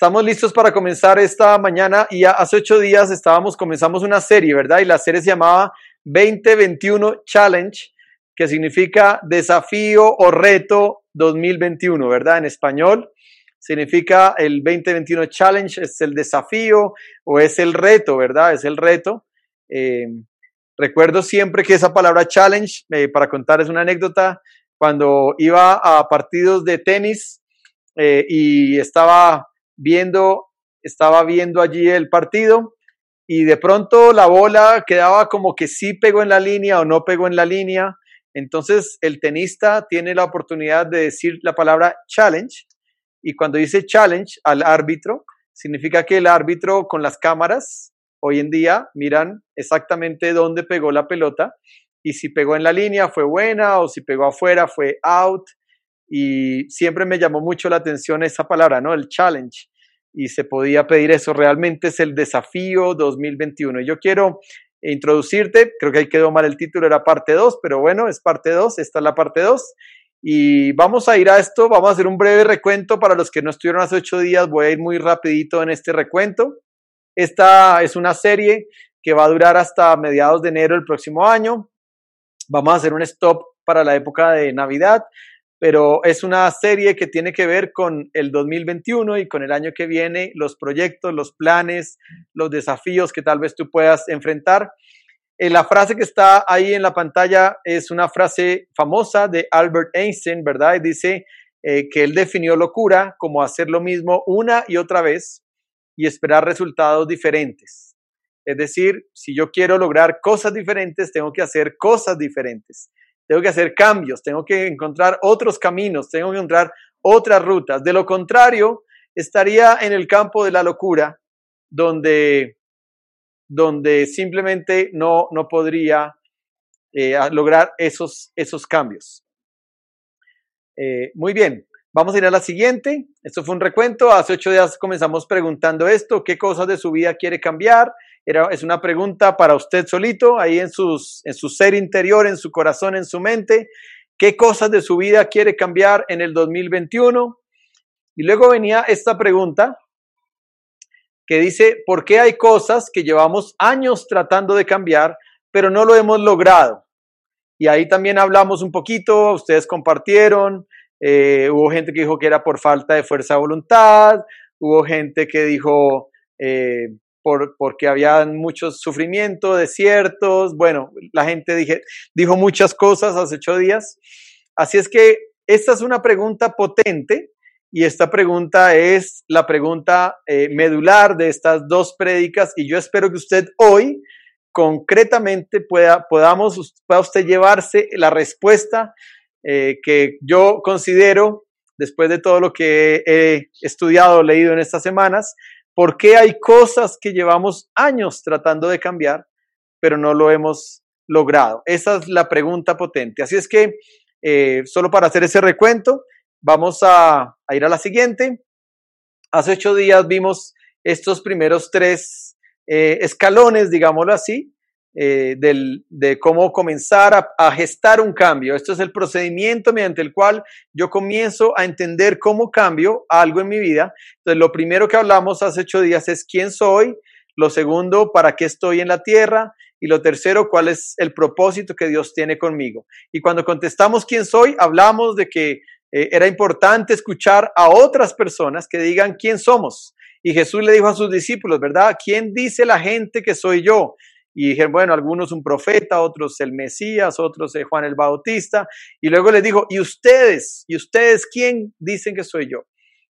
Estamos listos para comenzar esta mañana y hace ocho días estábamos, comenzamos una serie, ¿verdad? Y la serie se llamaba 2021 Challenge, que significa desafío o reto 2021, ¿verdad? En español significa el 2021 Challenge, es el desafío o es el reto, ¿verdad? Es el reto. Eh, recuerdo siempre que esa palabra challenge, eh, para contar es una anécdota, cuando iba a partidos de tenis eh, y estaba viendo, estaba viendo allí el partido y de pronto la bola quedaba como que sí pegó en la línea o no pegó en la línea. Entonces el tenista tiene la oportunidad de decir la palabra challenge y cuando dice challenge al árbitro, significa que el árbitro con las cámaras hoy en día miran exactamente dónde pegó la pelota y si pegó en la línea fue buena o si pegó afuera fue out y siempre me llamó mucho la atención esa palabra, ¿no? El challenge. Y se podía pedir eso, realmente es el desafío 2021. Yo quiero introducirte, creo que ahí quedó mal el título, era parte 2, pero bueno, es parte 2, esta es la parte 2. Y vamos a ir a esto, vamos a hacer un breve recuento para los que no estuvieron hace ocho días, voy a ir muy rapidito en este recuento. Esta es una serie que va a durar hasta mediados de enero del próximo año. Vamos a hacer un stop para la época de Navidad pero es una serie que tiene que ver con el 2021 y con el año que viene, los proyectos, los planes, los desafíos que tal vez tú puedas enfrentar. Eh, la frase que está ahí en la pantalla es una frase famosa de Albert Einstein, ¿verdad? Y dice eh, que él definió locura como hacer lo mismo una y otra vez y esperar resultados diferentes. Es decir, si yo quiero lograr cosas diferentes, tengo que hacer cosas diferentes tengo que hacer cambios, tengo que encontrar otros caminos, tengo que encontrar otras rutas. De lo contrario, estaría en el campo de la locura, donde, donde simplemente no, no podría eh, lograr esos, esos cambios. Eh, muy bien, vamos a ir a la siguiente. Esto fue un recuento. Hace ocho días comenzamos preguntando esto, qué cosas de su vida quiere cambiar, es una pregunta para usted solito, ahí en, sus, en su ser interior, en su corazón, en su mente. ¿Qué cosas de su vida quiere cambiar en el 2021? Y luego venía esta pregunta que dice, ¿por qué hay cosas que llevamos años tratando de cambiar, pero no lo hemos logrado? Y ahí también hablamos un poquito, ustedes compartieron, eh, hubo gente que dijo que era por falta de fuerza de voluntad, hubo gente que dijo eh, porque había mucho sufrimiento, desiertos, bueno, la gente dije, dijo muchas cosas hace ocho días. Así es que esta es una pregunta potente y esta pregunta es la pregunta eh, medular de estas dos prédicas y yo espero que usted hoy concretamente pueda, podamos, pueda usted llevarse la respuesta eh, que yo considero, después de todo lo que he estudiado, leído en estas semanas, ¿Por qué hay cosas que llevamos años tratando de cambiar, pero no lo hemos logrado? Esa es la pregunta potente. Así es que, eh, solo para hacer ese recuento, vamos a, ir a la siguiente. Hace ocho días vimos estos primeros tres eh, escalones, digámoslo así, eh, de cómo comenzar a, gestar un cambio. Esto es el procedimiento mediante el cual yo comienzo a entender cómo cambio algo en mi vida. Entonces, lo primero que hablamos hace ocho días es quién soy. Lo segundo, para qué estoy en la tierra. Y lo tercero, cuál es el propósito que Dios tiene conmigo. Y cuando contestamos quién soy, hablamos de que eh, era importante escuchar a otras personas que digan quién somos. Y Jesús le dijo a sus discípulos, ¿verdad? ¿Quién dice la gente que soy yo? Y dijeron, bueno, algunos un profeta, otros el Mesías, otros Juan el Bautista, y luego les dijo, ¿y ustedes? ¿Y ustedes quién dicen que soy yo?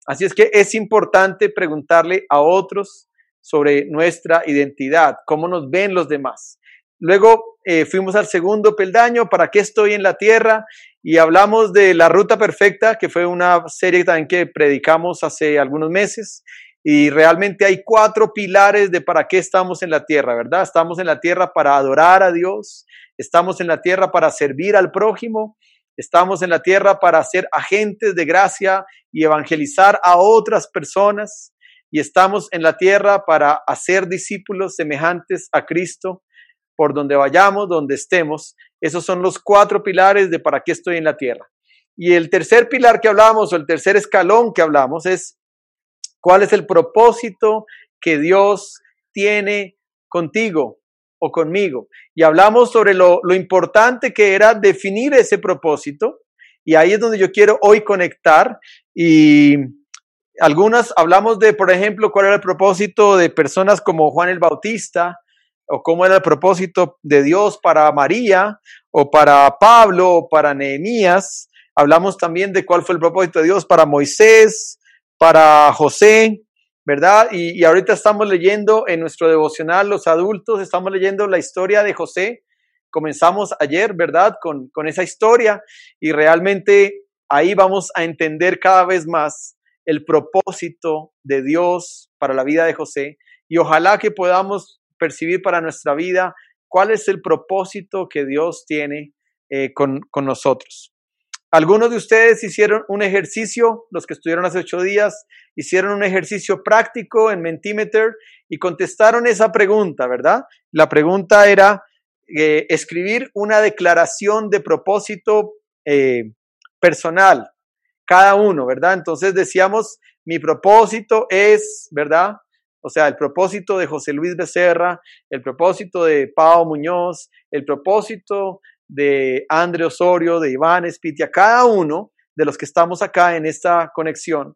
Así es que es importante preguntarle a otros sobre nuestra identidad, cómo nos ven los demás. Luego eh, fuimos al segundo peldaño, ¿para qué estoy en la tierra? Y hablamos de la ruta perfecta, que fue una serie también que predicamos hace algunos meses. Y realmente hay cuatro pilares de para qué estamos en la tierra, ¿verdad? Estamos en la tierra para adorar a Dios, estamos en la tierra para servir al prójimo, estamos en la tierra para ser agentes de gracia y evangelizar a otras personas, y estamos en la tierra para hacer discípulos semejantes a Cristo por donde vayamos, donde estemos. Esos son los cuatro pilares de para qué estoy en la tierra. Y el tercer pilar que hablamos, o el tercer escalón que hablamos, es ¿Cuál es el propósito que Dios tiene contigo o conmigo? Y hablamos sobre lo, importante que era definir ese propósito. Y ahí es donde yo quiero hoy conectar y algunas hablamos de, por ejemplo, cuál era el propósito de personas como Juan el Bautista, o cómo era el propósito de Dios para María, o para Pablo, o para Nehemías. Hablamos también de cuál fue el propósito de Dios para Moisés, para José, ¿verdad? Y, ahorita estamos leyendo en nuestro devocional, los adultos, estamos leyendo la historia de José. Comenzamos ayer, ¿verdad? Con, con esa historia y realmente ahí vamos a entender cada vez más el propósito de Dios para la vida de José y ojalá que podamos percibir para nuestra vida cuál es el propósito que Dios tiene eh, con, con nosotros. Algunos de ustedes hicieron un ejercicio, los que estuvieron hace ocho días, hicieron un ejercicio práctico en Mentimeter y contestaron esa pregunta, ¿verdad? La pregunta era eh, escribir una declaración de propósito eh, personal cada uno, ¿verdad? Entonces decíamos, mi propósito es, ¿verdad? O sea, el propósito de José Luis Becerra, el propósito de Pau Muñoz, el propósito de André Osorio, de Iván Espitia, cada uno de los que estamos acá en esta conexión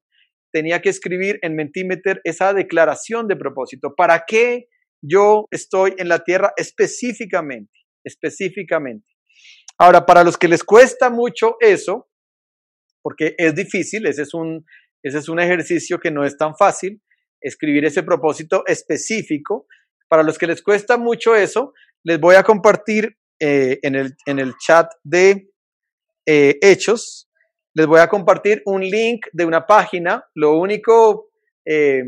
tenía que escribir en Mentimeter esa declaración de propósito. ¿Para qué yo estoy en la tierra específicamente? Específicamente. Ahora, para los que les cuesta mucho eso, porque es difícil, ese es un, ese es un ejercicio que no es tan fácil, escribir ese propósito específico. Para los que les cuesta mucho eso, les voy a compartir eh, en, el, en, el, chat de eh, Hechos, les voy a compartir un link de una página. Lo único eh,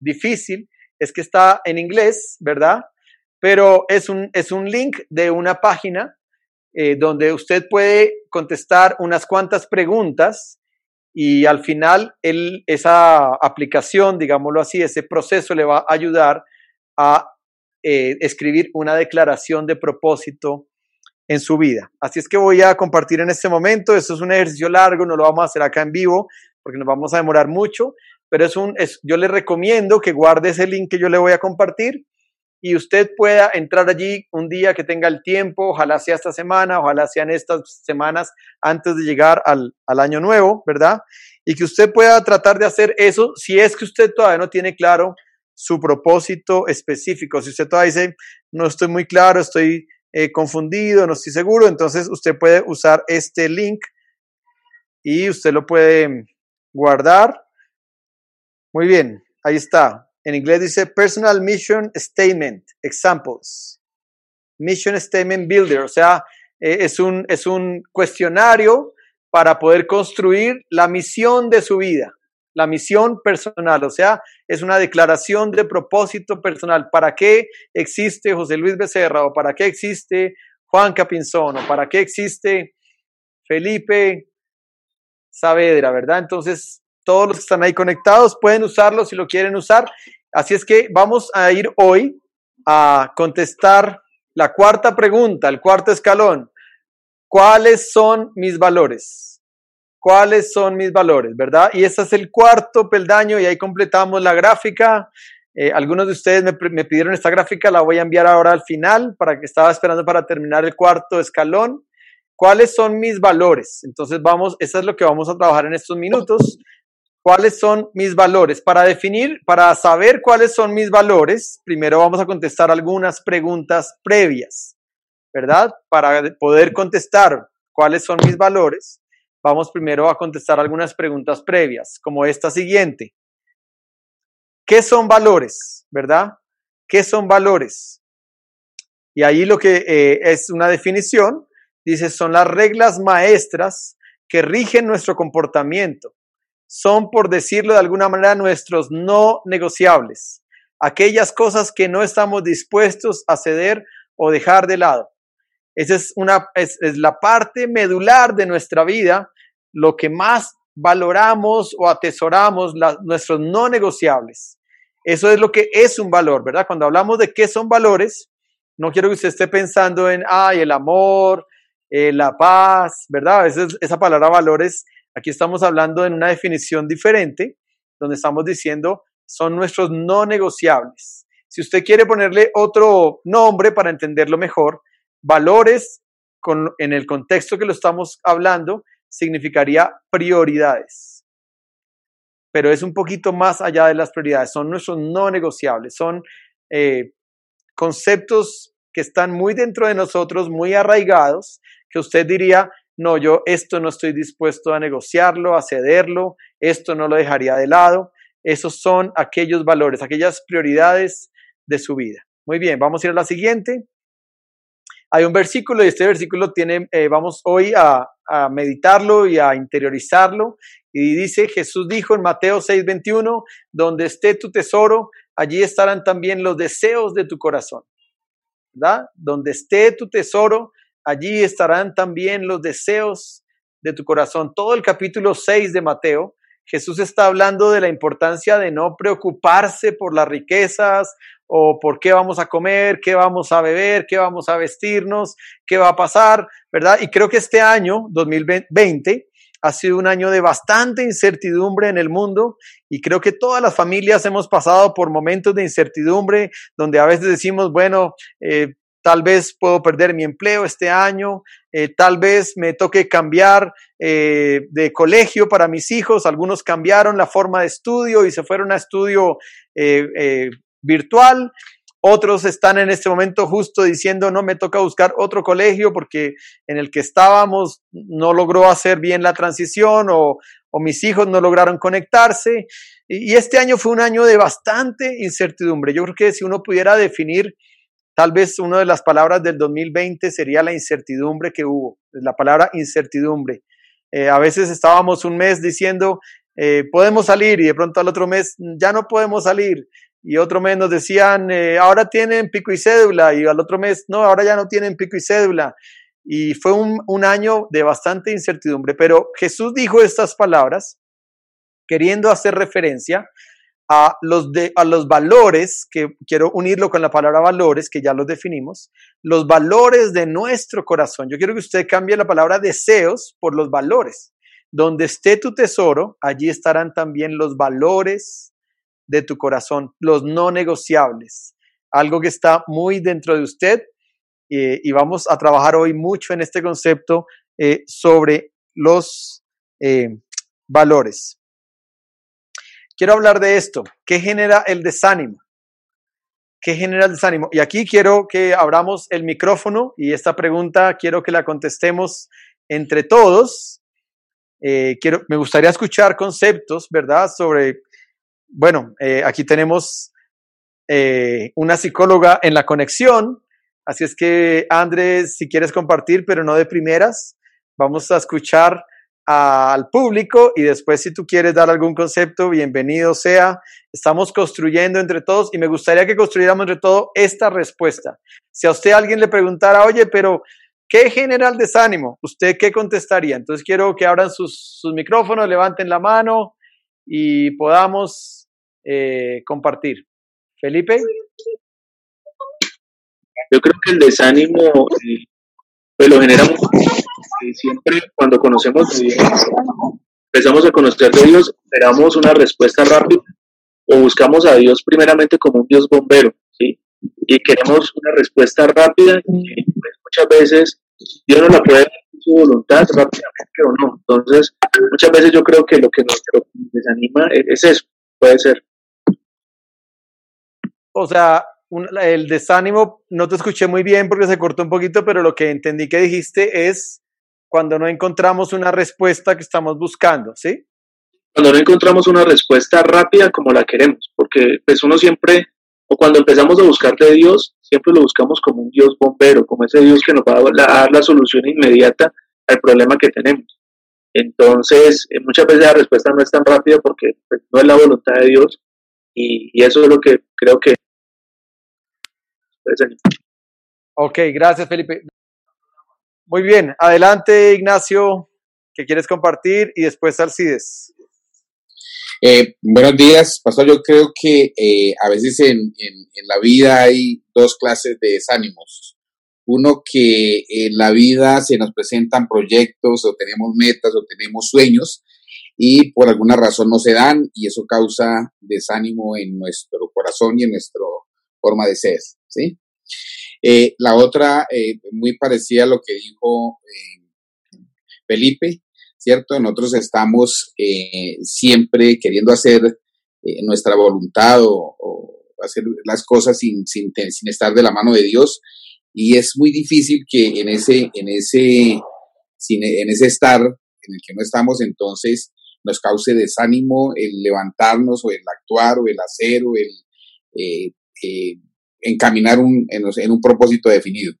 difícil es que está en inglés, ¿verdad? Pero es un, es un link de una página eh, donde usted puede contestar unas cuantas preguntas y al final esa aplicación, digámoslo así, ese proceso le va a ayudar a eh, escribir una declaración de propósito en su vida. Así es que voy a compartir en este momento, esto es un ejercicio largo, no lo vamos a hacer acá en vivo porque nos vamos a demorar mucho, pero es un, es, yo le recomiendo que guarde ese link que yo le voy a compartir y usted pueda entrar allí un día que tenga el tiempo, ojalá sea esta semana, ojalá sean estas semanas antes de llegar al, al, año nuevo, ¿verdad? Y que usted pueda tratar de hacer eso si es que usted todavía no tiene claro su propósito específico. Si usted todavía dice, no estoy muy claro, estoy eh, confundido, no estoy seguro, entonces usted puede usar este link y usted lo puede guardar. Muy bien, ahí está. En inglés dice Personal Mission Statement, Examples. Mission Statement Builder, o sea, eh, es, un, es un cuestionario para poder construir la misión de su vida, la misión personal, o sea, es una declaración de propósito personal. ¿Para qué existe José Luis Becerra o para qué existe Juan Capinzón o para qué existe Felipe Saavedra, ¿verdad? Entonces, todos los que están ahí conectados pueden usarlo si lo quieren usar. Así es que vamos a ir hoy a contestar la cuarta pregunta, el cuarto escalón. ¿Cuáles son mis valores? ¿Cuáles son mis valores? ¿Verdad? Y ese es el cuarto peldaño y ahí completamos la gráfica. Eh, algunos de ustedes me, pidieron esta gráfica, la voy a enviar ahora al final para que estaba esperando para terminar el cuarto escalón. ¿Cuáles son mis valores? Entonces vamos, eso es lo que vamos a trabajar en estos minutos cuáles son mis valores. Para definir, para saber cuáles son mis valores, primero vamos a contestar algunas preguntas previas, ¿verdad? Para poder contestar cuáles son mis valores, vamos primero a contestar algunas preguntas previas, como esta siguiente. ¿Qué son valores? ¿Verdad? ¿Qué son valores? Y ahí lo que eh, es una definición, dice, son las reglas maestras que rigen nuestro comportamiento son, por decirlo de alguna manera, nuestros no negociables, aquellas cosas que no estamos dispuestos a ceder o dejar de lado. Esa es, una, es, la parte medular de nuestra vida, lo que más valoramos o atesoramos, nuestros no negociables. Eso es lo que es un valor, ¿verdad? Cuando hablamos de qué son valores, no quiero que usted esté pensando en, ay, el amor, eh, la paz, ¿verdad? A veces esa palabra valores Aquí estamos hablando en una definición diferente donde estamos diciendo son nuestros no negociables. Si usted quiere ponerle otro nombre para entenderlo mejor, valores con, en el contexto que lo estamos hablando significaría prioridades. Pero es un poquito más allá de las prioridades, son nuestros no negociables, son eh, conceptos que están muy dentro de nosotros, muy arraigados, que usted diría, no, yo esto no estoy dispuesto a negociarlo, a cederlo, esto no lo dejaría de lado. Esos son aquellos valores, aquellas prioridades de su vida. Muy bien, vamos a ir a la siguiente. Hay un versículo y este versículo tiene, eh, vamos hoy a, a, meditarlo y a interiorizarlo. Y dice, Jesús dijo en Mateo 6:21, donde esté tu tesoro, allí estarán también los deseos de tu corazón. ¿Verdad? Donde esté tu tesoro, allí estarán también los deseos de tu corazón. Todo el capítulo 6 de Mateo, Jesús está hablando de la importancia de no preocuparse por las riquezas o por qué vamos a comer, qué vamos a beber, qué vamos a vestirnos, qué va a pasar, ¿verdad? Y creo que este año, 2020, ha sido un año de bastante incertidumbre en el mundo y creo que todas las familias hemos pasado por momentos de incertidumbre donde a veces decimos, bueno, eh, tal vez puedo perder mi empleo este año, eh, tal vez me toque cambiar eh, de colegio para mis hijos, algunos cambiaron la forma de estudio y se fueron a estudio virtual, otros están en este momento justo diciendo, no, me toca buscar otro colegio porque en el que estábamos no logró hacer bien la transición o, mis hijos no lograron conectarse. Y, y este año fue un año de bastante incertidumbre. Yo creo que si uno pudiera definir Tal vez una de las palabras del 2020 sería la incertidumbre que hubo, la palabra incertidumbre. Eh, a veces estábamos un mes diciendo, eh, podemos salir y de pronto al otro mes ya no podemos salir. Y otro mes nos decían, eh, ahora tienen pico y cédula y al otro mes, no, ahora ya no tienen pico y cédula. Y fue un, un año de bastante incertidumbre. Pero Jesús dijo estas palabras queriendo hacer referencia a los, de, a los valores, que quiero unirlo con la palabra valores, que ya los definimos, los valores de nuestro corazón. Yo quiero que usted cambie la palabra deseos por los valores. Donde esté tu tesoro, allí estarán también los valores de tu corazón, los no negociables, algo que está muy dentro de usted eh, y vamos a trabajar hoy mucho en este concepto eh, sobre los eh, valores quiero hablar de esto. ¿Qué genera el desánimo? ¿Qué genera el desánimo? Y aquí quiero que abramos el micrófono y esta pregunta quiero que la contestemos entre todos. Quiero, me gustaría escuchar conceptos, ¿verdad? Sobre, bueno, eh, aquí tenemos eh, una psicóloga en la conexión, así es que Andrés, si quieres compartir, pero no de primeras, vamos a escuchar al público y después si tú quieres dar algún concepto, bienvenido sea. Estamos construyendo entre todos y me gustaría que construyéramos entre todos esta respuesta. Si a usted alguien le preguntara, oye, pero ¿qué genera el desánimo? ¿Usted qué contestaría? Entonces quiero que abran sus, sus micrófonos, levanten la mano y podamos eh, compartir. Felipe. Yo creo que el desánimo eh, pues lo generamos siempre cuando conocemos de Dios, empezamos a conocer de Dios, esperamos una respuesta rápida o buscamos a Dios primeramente como un Dios bombero, ¿sí? Y queremos una respuesta rápida y pues, muchas veces Dios no la puede dar su voluntad rápidamente o no. Entonces, muchas veces yo creo que lo que nos desanima es eso, puede ser. O sea, el desánimo, no te escuché muy bien porque se cortó un poquito, pero lo que entendí que dijiste es cuando no encontramos una respuesta que estamos buscando, ¿sí? Cuando no encontramos una respuesta rápida como la queremos, porque pues uno siempre, o cuando empezamos a buscar de Dios, siempre lo buscamos como un Dios bombero, como ese Dios que nos va a dar la solución inmediata al problema que tenemos. Entonces, eh, muchas veces la respuesta no es tan rápida porque pues, no es la voluntad de Dios y, y eso es lo que creo que Ok, gracias Felipe. Muy bien, adelante Ignacio, ¿qué quieres compartir? Y después Alcides. Eh, buenos días, Pastor. Yo creo que eh, a veces en, en, la vida hay dos clases de desánimos. Uno que en la vida se nos presentan proyectos o tenemos metas o tenemos sueños y por alguna razón no se dan y eso causa desánimo en nuestro corazón y en nuestra forma de ser, ¿sí? Eh, la otra, eh, muy parecida a lo que dijo eh, Felipe, ¿cierto? Nosotros estamos siempre queriendo hacer nuestra voluntad o, hacer las cosas sin, sin, estar de la mano de Dios y es muy difícil que en ese, en ese, en ese estar en el que no estamos, entonces nos cause desánimo el levantarnos o el actuar o el hacer o el eh, encaminar un, en, un propósito definido.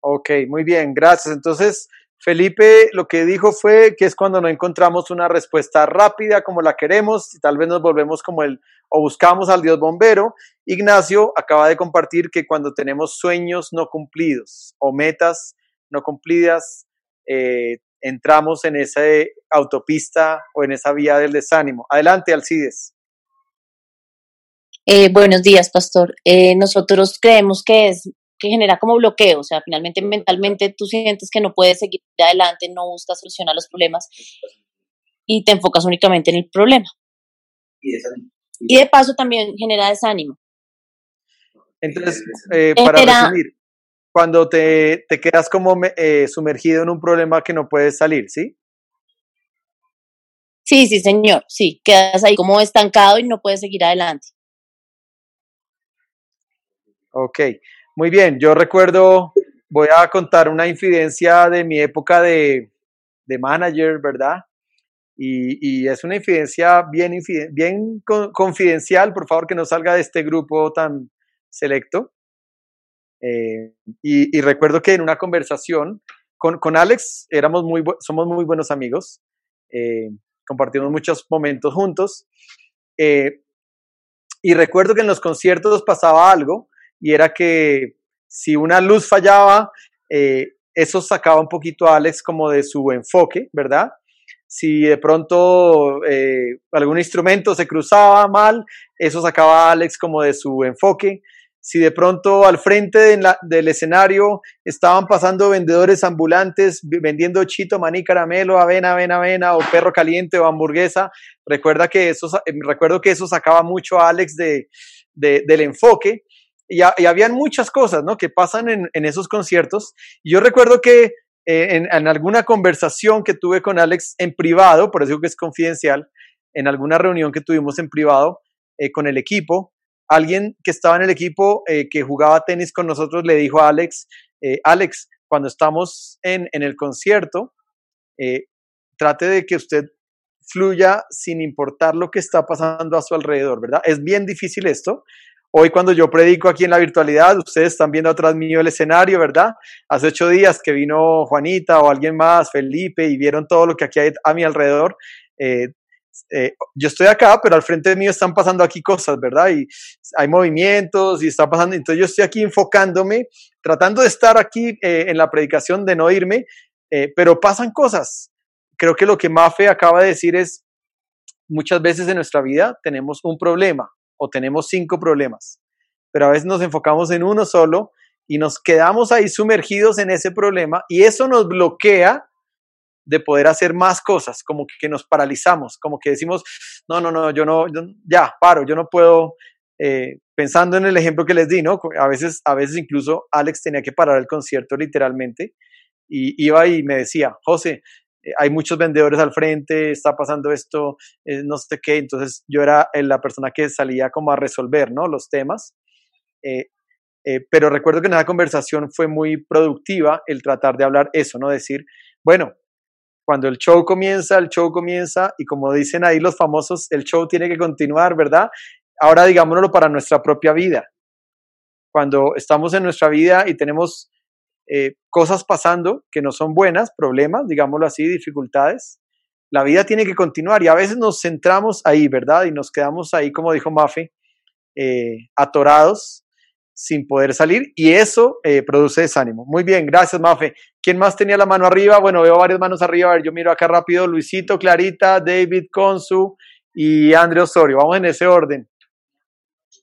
Ok, muy bien, gracias. Entonces, Felipe lo que dijo fue que es cuando no encontramos una respuesta rápida como la queremos y tal vez nos volvemos como el o buscamos al Dios bombero. Ignacio acaba de compartir que cuando tenemos sueños no cumplidos o metas no cumplidas, eh, entramos en esa autopista o en esa vía del desánimo. Adelante, Alcides. Eh, buenos días, pastor. Eh, nosotros creemos que es que genera como bloqueo, o sea, finalmente mentalmente tú sientes que no puedes seguir adelante, no buscas solucionar los problemas y te enfocas únicamente en el problema. Y, de paso también genera desánimo. Entonces, eh, para resumir, cuando te, te quedas como eh, sumergido en un problema que no puedes salir, ¿sí? Sí, sí, señor, sí, quedas ahí como estancado y no puedes seguir adelante. Ok, muy bien, yo recuerdo, voy a contar una infidencia de mi época de, de manager, ¿verdad? Y, y, es una infidencia bien, bien confidencial, por favor que no salga de este grupo tan selecto. Eh, y, recuerdo que en una conversación con, con Alex éramos muy, somos muy buenos amigos, eh, compartimos muchos momentos juntos. Eh, y recuerdo que en los conciertos pasaba algo y era que si una luz fallaba, eso sacaba un poquito a Alex como de su enfoque, ¿verdad? Si de pronto algún instrumento se cruzaba mal, eso sacaba a Alex como de su enfoque si de pronto al frente del escenario estaban pasando vendedores ambulantes vendiendo chito, maní, caramelo, avena, avena, avena, o perro caliente o hamburguesa, recuerda que eso, eh, recuerdo que eso sacaba mucho a Alex de, del enfoque. Y, y, habían muchas cosas ¿no? que pasan en, esos conciertos. Y yo recuerdo que eh, en, alguna conversación que tuve con Alex en privado, por eso que es confidencial, en alguna reunión que tuvimos en privado eh, con el equipo, alguien que estaba en el equipo eh, que jugaba tenis con nosotros le dijo a Alex, Alex, cuando estamos en, en el concierto, trate de que usted fluya sin importar lo que está pasando a su alrededor, ¿verdad? Es bien difícil esto. Hoy cuando yo predico aquí en la virtualidad, ustedes están viendo atrás mío el escenario, ¿verdad? Hace ocho días que vino Juanita o alguien más, Felipe, y vieron todo lo que aquí hay a mi alrededor. Eh, yo estoy acá, pero al frente de mí están pasando aquí cosas, ¿verdad? Y hay movimientos y está pasando, entonces yo estoy aquí enfocándome, tratando de estar aquí eh, en la predicación, de no irme, eh, pero pasan cosas. Creo que lo que Mafe acaba de decir es, muchas veces en nuestra vida tenemos un problema o tenemos cinco problemas, pero a veces nos enfocamos en uno solo y nos quedamos ahí sumergidos en ese problema y eso nos bloquea de poder hacer más cosas, como que, nos paralizamos, como que decimos, no, no, no, yo no, ya, paro, yo no puedo, eh, pensando en el ejemplo que les di, ¿no? A veces, a veces incluso Alex tenía que parar el concierto literalmente y iba y me decía, José, hay muchos vendedores al frente, está pasando esto, eh, no sé qué, entonces yo era la persona que salía como a resolver, ¿no? Los temas. pero recuerdo que en esa conversación fue muy productiva el tratar de hablar eso, ¿no? Decir, bueno, cuando el show comienza, el show comienza y como dicen ahí los famosos, el show tiene que continuar, ¿verdad? Ahora digámoslo para nuestra propia vida. Cuando estamos en nuestra vida y tenemos eh, cosas pasando que no son buenas, problemas, digámoslo así, dificultades, la vida tiene que continuar y a veces nos centramos ahí, ¿verdad? Y nos quedamos ahí, como dijo Mafe, eh, atorados sin poder salir y eso eh, produce desánimo. Muy bien, gracias Mafe. ¿Quién más tenía la mano arriba? Bueno, veo varias manos arriba. A ver, yo miro acá rápido. Luisito, Clarita, David, Consu y André Osorio. Vamos en ese orden.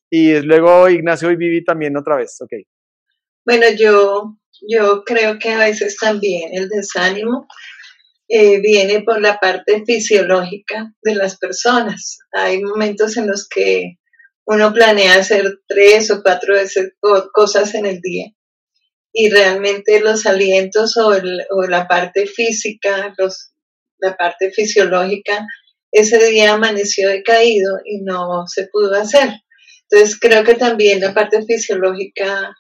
Y luego Ignacio y Vivi también otra vez. Ok. Bueno, yo, yo creo que a veces también el desánimo eh, viene por la parte fisiológica de las personas. Hay momentos en los que uno planea hacer tres o cuatro veces cosas en el día y realmente los alientos o, la parte física, la parte fisiológica, ese día amaneció decaído y no se pudo hacer. Entonces creo que también la parte fisiológica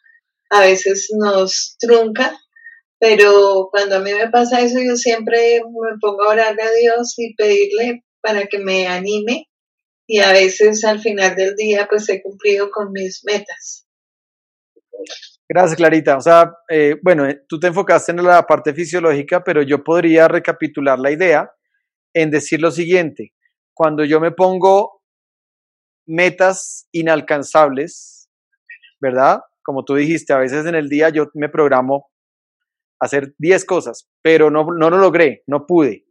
a veces nos trunca, pero cuando a mí me pasa eso yo siempre me pongo a orarle a Dios y pedirle para que me anime y a veces al final del día pues he cumplido con mis metas. Gracias, Clarita. O sea, eh, bueno, eh, tú te enfocaste en la parte fisiológica, pero yo podría recapitular la idea en decir lo siguiente. Cuando yo me pongo metas inalcanzables, ¿verdad? Como tú dijiste, a veces en el día yo me programo hacer 10 cosas, pero no, no lo logré, no pude.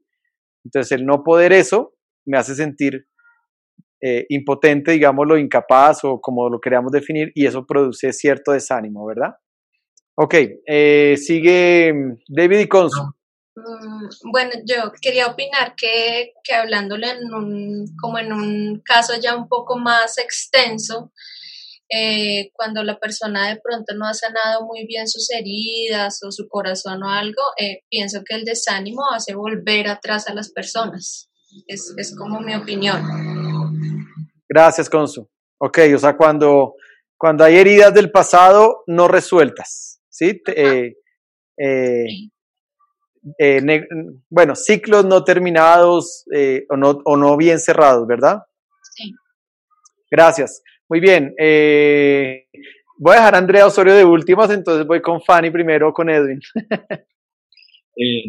Entonces el no poder eso me hace sentir eh, impotente, digámoslo, incapaz o como lo queríamos definir, y eso produce cierto desánimo, ¿verdad? Ok, eh, sigue mm, David y Consu. Mm, bueno, yo quería opinar que, que hablándole en un, como en un caso ya un poco más extenso, eh, cuando la persona de pronto no ha sanado muy bien sus heridas o su corazón o algo, pienso que el desánimo hace volver atrás a las personas. Es, es como mi opinión. Gracias, Consu. Ok, o sea, cuando, cuando hay heridas del pasado no resueltas, ¿sí? Eh, eh, eh, bueno, ciclos no terminados o, no, o no bien cerrados, ¿verdad? Sí. Gracias. Muy bien. voy a dejar a Andrea Osorio de últimas, entonces voy con Fanny primero con Edwin.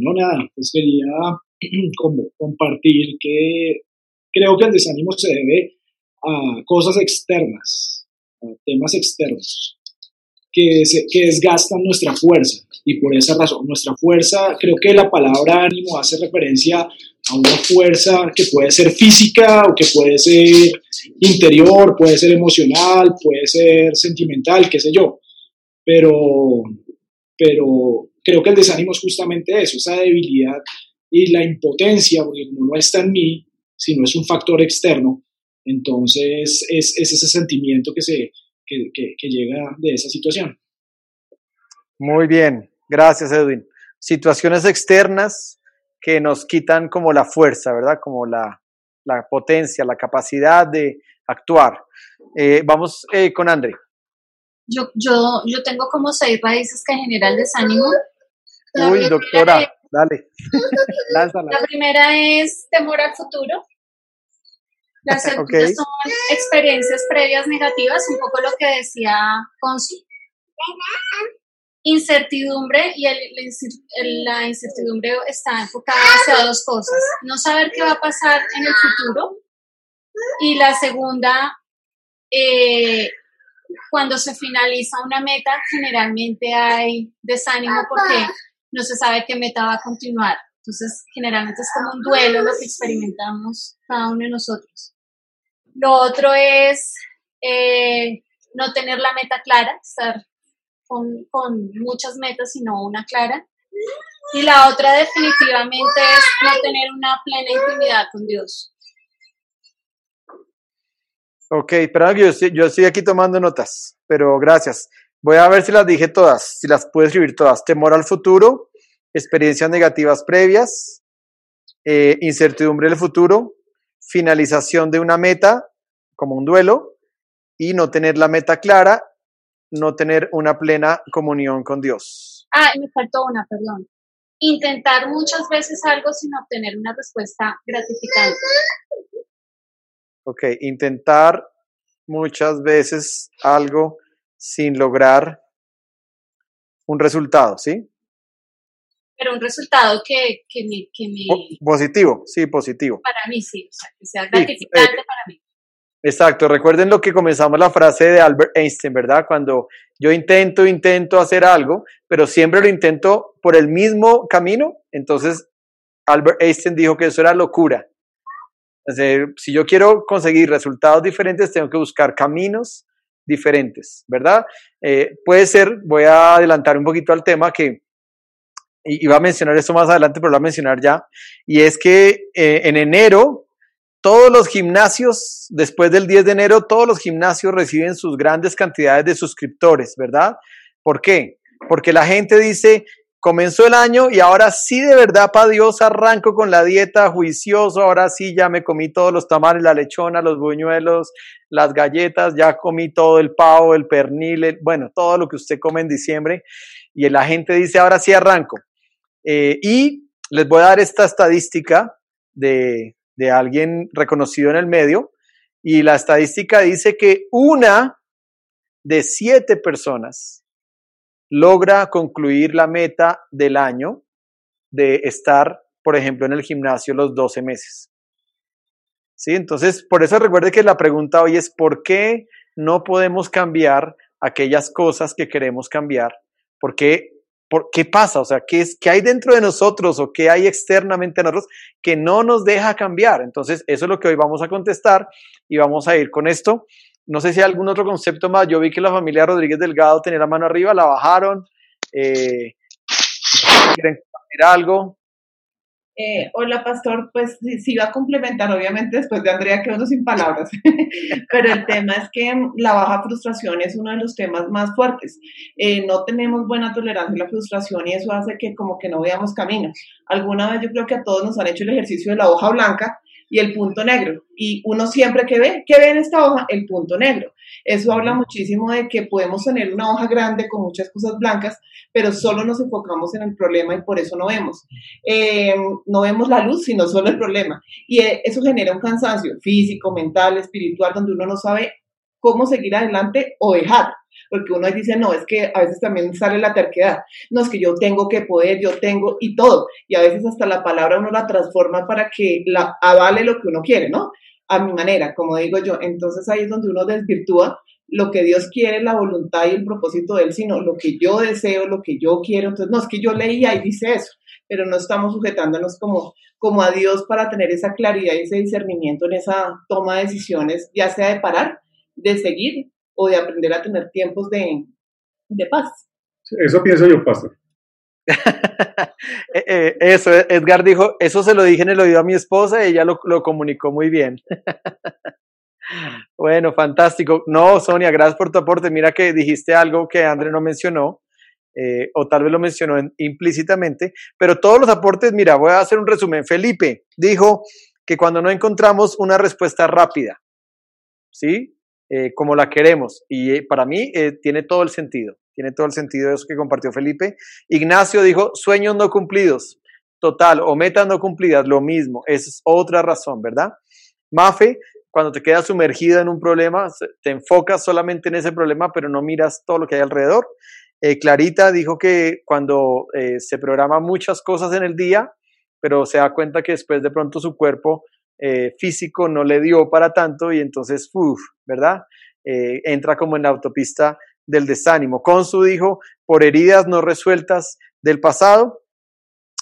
no, nada, pues quería como compartir que creo que el desánimo se debe a cosas externas, a temas externos, que, que desgastan nuestra fuerza. Y por esa razón, nuestra fuerza, creo que la palabra ánimo hace referencia a una fuerza que puede ser física o que puede ser interior, puede ser emocional, puede ser sentimental, qué sé yo. Pero, pero creo que el desánimo es justamente eso, esa debilidad y la impotencia, porque como no está en mí, sino es un factor externo, entonces, es, ese sentimiento que, se, que, llega de esa situación. Muy bien, gracias Edwin. Situaciones externas que nos quitan como la fuerza, ¿verdad? Como la, potencia, la capacidad de actuar. Eh, vamos eh, con André. Yo, yo, yo tengo como seis raíces que generan desánimo. Uy, doctora, dale. Lánzala. La primera es temor al futuro. Las son experiencias previas negativas, un poco lo que decía Consu. Incertidumbre y la incertidumbre está enfocada hacia dos cosas. No saber qué va a pasar en el futuro y la segunda, eh, cuando se finaliza una meta, generalmente hay desánimo porque no se sabe qué meta va a continuar. Entonces, generalmente es como un duelo lo que experimentamos cada uno de nosotros. Lo otro es eh, no tener la meta clara, estar con, muchas metas y no una clara. Y la otra definitivamente es no tener una plena intimidad con Dios. Ok, pero yo yo estoy aquí tomando notas, pero gracias. Voy a ver si las dije todas, si las puedo escribir todas. Temor al futuro, experiencias negativas previas, eh, incertidumbre del futuro, finalización de una meta, como un duelo, y no tener la meta clara, no tener una plena comunión con Dios. Ah, me faltó una, perdón. Intentar muchas veces algo sin obtener una respuesta gratificante. Ok, intentar muchas veces algo sin lograr un resultado, ¿sí? pero un resultado que, que, me, que Positivo, sí, positivo. Para mí sí, o sea, que sea gratificante eh, para mí. Exacto, recuerden lo que comenzamos la frase de Albert Einstein, ¿verdad? Cuando yo intento, intento hacer algo, pero siempre lo intento por el mismo camino, entonces Albert Einstein dijo que eso era locura. si yo quiero conseguir resultados diferentes, tengo que buscar caminos diferentes, ¿verdad? Eh, puede ser, voy a adelantar un poquito al tema, que iba a mencionar esto más adelante, pero lo voy a mencionar ya, y es que eh, en enero todos los gimnasios, después del 10 de enero, todos los gimnasios reciben sus grandes cantidades de suscriptores, ¿verdad? ¿Por qué? Porque la gente dice, comenzó el año y ahora sí de verdad para Dios arranco con la dieta juicioso, ahora sí ya me comí todos los tamales, la lechona, los buñuelos, las galletas, ya comí todo el pavo, el pernil, bueno, todo lo que usted come en diciembre y la gente dice, ahora sí arranco. Eh, y les voy a dar esta estadística de, de alguien reconocido en el medio y la estadística dice que una de siete personas logra concluir la meta del año de estar, por ejemplo, en el gimnasio los 12 meses. ¿Sí? Entonces, por eso recuerde que la pregunta hoy es, ¿por qué no podemos cambiar aquellas cosas que queremos cambiar? ¿Por qué ¿Por qué pasa? O sea, ¿qué, es, ¿qué hay dentro de nosotros o qué hay externamente en nosotros que no nos deja cambiar? Entonces, eso es lo que hoy vamos a contestar y vamos a ir con esto. No sé si hay algún otro concepto más. Yo vi que la familia Rodríguez Delgado tenía la mano arriba, la bajaron. Eh, ¿Quieren decir algo? Eh, hola, pastor. Pues sí, va a complementar, obviamente, después de Andrea quedó sin palabras. Pero el tema es que la baja frustración es uno de los temas más fuertes. Eh, no tenemos buena tolerancia a la frustración y eso hace que como que no veamos camino. Alguna vez yo creo que a todos nos han hecho el ejercicio de la hoja blanca y el punto negro. Y uno siempre que ve, ¿qué ve en esta hoja? El punto negro. Eso habla muchísimo de que podemos tener una hoja grande con muchas cosas blancas, pero solo nos enfocamos en el problema y por eso no vemos. Eh, no vemos la luz, sino solo el problema. Y eh, eso genera un cansancio físico, mental, espiritual, donde uno no sabe cómo seguir adelante o dejar porque uno dice, no, es que a veces también sale la terquedad, no, es que yo tengo que poder, yo tengo y todo, y a veces hasta la palabra uno la transforma para que la avale lo que uno quiere, ¿no? A mi manera, como digo yo, entonces ahí es donde uno desvirtúa lo que Dios quiere, la voluntad y el propósito de Él, sino lo que yo deseo, lo que yo quiero, entonces, no, es que yo leía y dice eso, pero no estamos sujetándonos como, como a Dios para tener esa claridad y ese discernimiento en esa toma de decisiones, ya sea de parar, de seguir o de aprender a tener tiempos de, de paz. Eso pienso yo, pastor. Eh, eh, eso, Edgar dijo, eso se lo dije en el oído a mi esposa y ella lo, lo comunicó muy bien. bueno, fantástico. No, Sonia, gracias por tu aporte. Mira que dijiste algo que André no mencionó, eh, o tal vez lo mencionó implícitamente, pero todos los aportes, mira, voy a hacer un resumen. Felipe dijo que cuando no encontramos una respuesta rápida, ¿sí? Eh, como la queremos. Y eh, para mí eh, tiene todo el sentido, tiene todo el sentido eso que compartió Felipe. Ignacio dijo, sueños no cumplidos, total, o metas no cumplidas, lo mismo, es otra razón, ¿verdad? Mafe, cuando te quedas sumergido en un problema, te enfocas solamente en ese problema, pero no miras todo lo que hay alrededor. Clarita dijo que cuando se programa muchas cosas en el día, pero se da cuenta que después de pronto su cuerpo eh, físico no le dio para tanto y entonces, uff, ¿verdad? Eh, entra como en la autopista del desánimo. Consu dijo, por heridas no resueltas del pasado.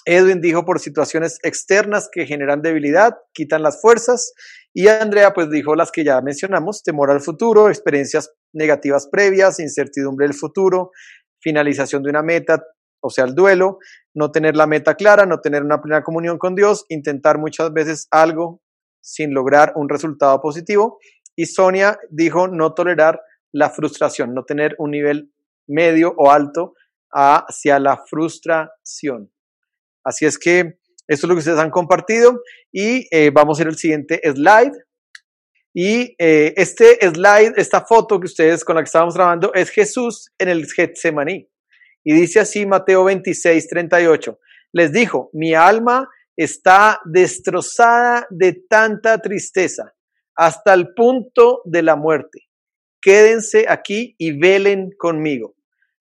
Edwin dijo, por situaciones externas que generan debilidad, quitan las fuerzas. Y Andrea, pues dijo las que ya mencionamos, temor al futuro, experiencias negativas previas, incertidumbre del futuro, finalización de una meta, o sea, el duelo, no tener la meta clara, no tener una plena comunión con Dios, intentar muchas veces algo sin lograr un resultado positivo. Y Sonia dijo no tolerar la frustración, no tener un nivel medio o alto hacia la frustración. Así es que esto es lo que ustedes han compartido y eh, vamos a ir al siguiente slide. Y eh, este slide, esta foto que ustedes con la que estábamos grabando es Jesús en el Getsemaní. Y dice así Mateo 26, 38. Les dijo, mi alma está destrozada de tanta tristeza hasta el punto de la muerte. Quédense aquí y velen conmigo.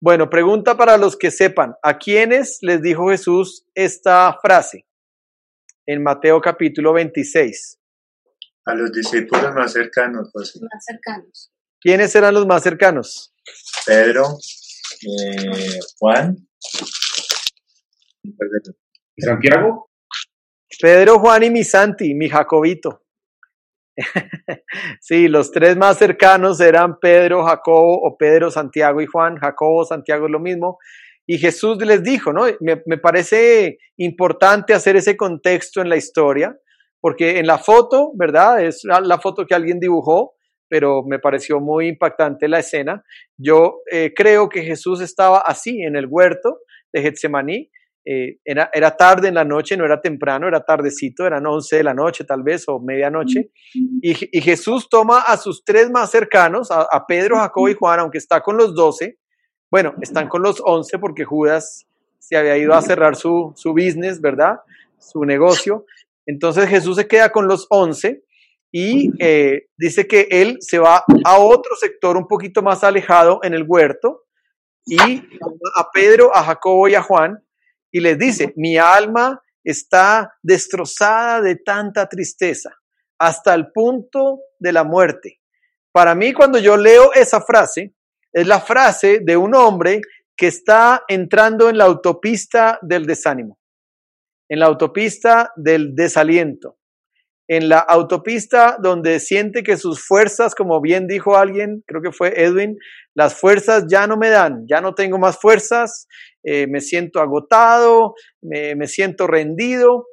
Bueno, pregunta para los que sepan, ¿a quiénes les dijo Jesús esta frase? En Mateo capítulo 26. A los discípulos más cercanos, José. Más cercanos. ¿Quiénes eran los más cercanos? Pedro, eh, Juan, Santiago. Pedro, Juan y mi Santi, mi Jacobito. sí, los tres más cercanos eran Pedro, Jacobo o Pedro, Santiago y Juan. Jacobo, Santiago es lo mismo. Y Jesús les dijo, ¿no? Me, me parece importante hacer ese contexto en la historia, porque en la foto, ¿verdad? Es la, foto que alguien dibujó, pero me pareció muy impactante la escena. Yo eh, creo que Jesús estaba así en el huerto de Getsemaní. Eh, era, era tarde en la noche, no era temprano, era tardecito, eran 11 de la noche tal vez o medianoche. Y, y Jesús toma a sus tres más cercanos, a, a Pedro, Jacobo y Juan, aunque está con los 12. Bueno, están con los 11 porque Judas se había ido a cerrar su, su business, ¿verdad? Su negocio. Entonces Jesús se queda con los 11 y eh, dice que él se va a otro sector un poquito más alejado en el huerto y a Pedro, a Jacobo y a Juan y les dice, mi alma está destrozada de tanta tristeza hasta el punto de la muerte. Para mí cuando yo leo esa frase, es la frase de un hombre que está entrando en la autopista del desánimo, en la autopista del desaliento, en la autopista donde siente que sus fuerzas, como bien dijo alguien, creo que fue Edwin, las fuerzas ya no me dan, ya no tengo más fuerzas, eh, me siento agotado, me, me siento rendido.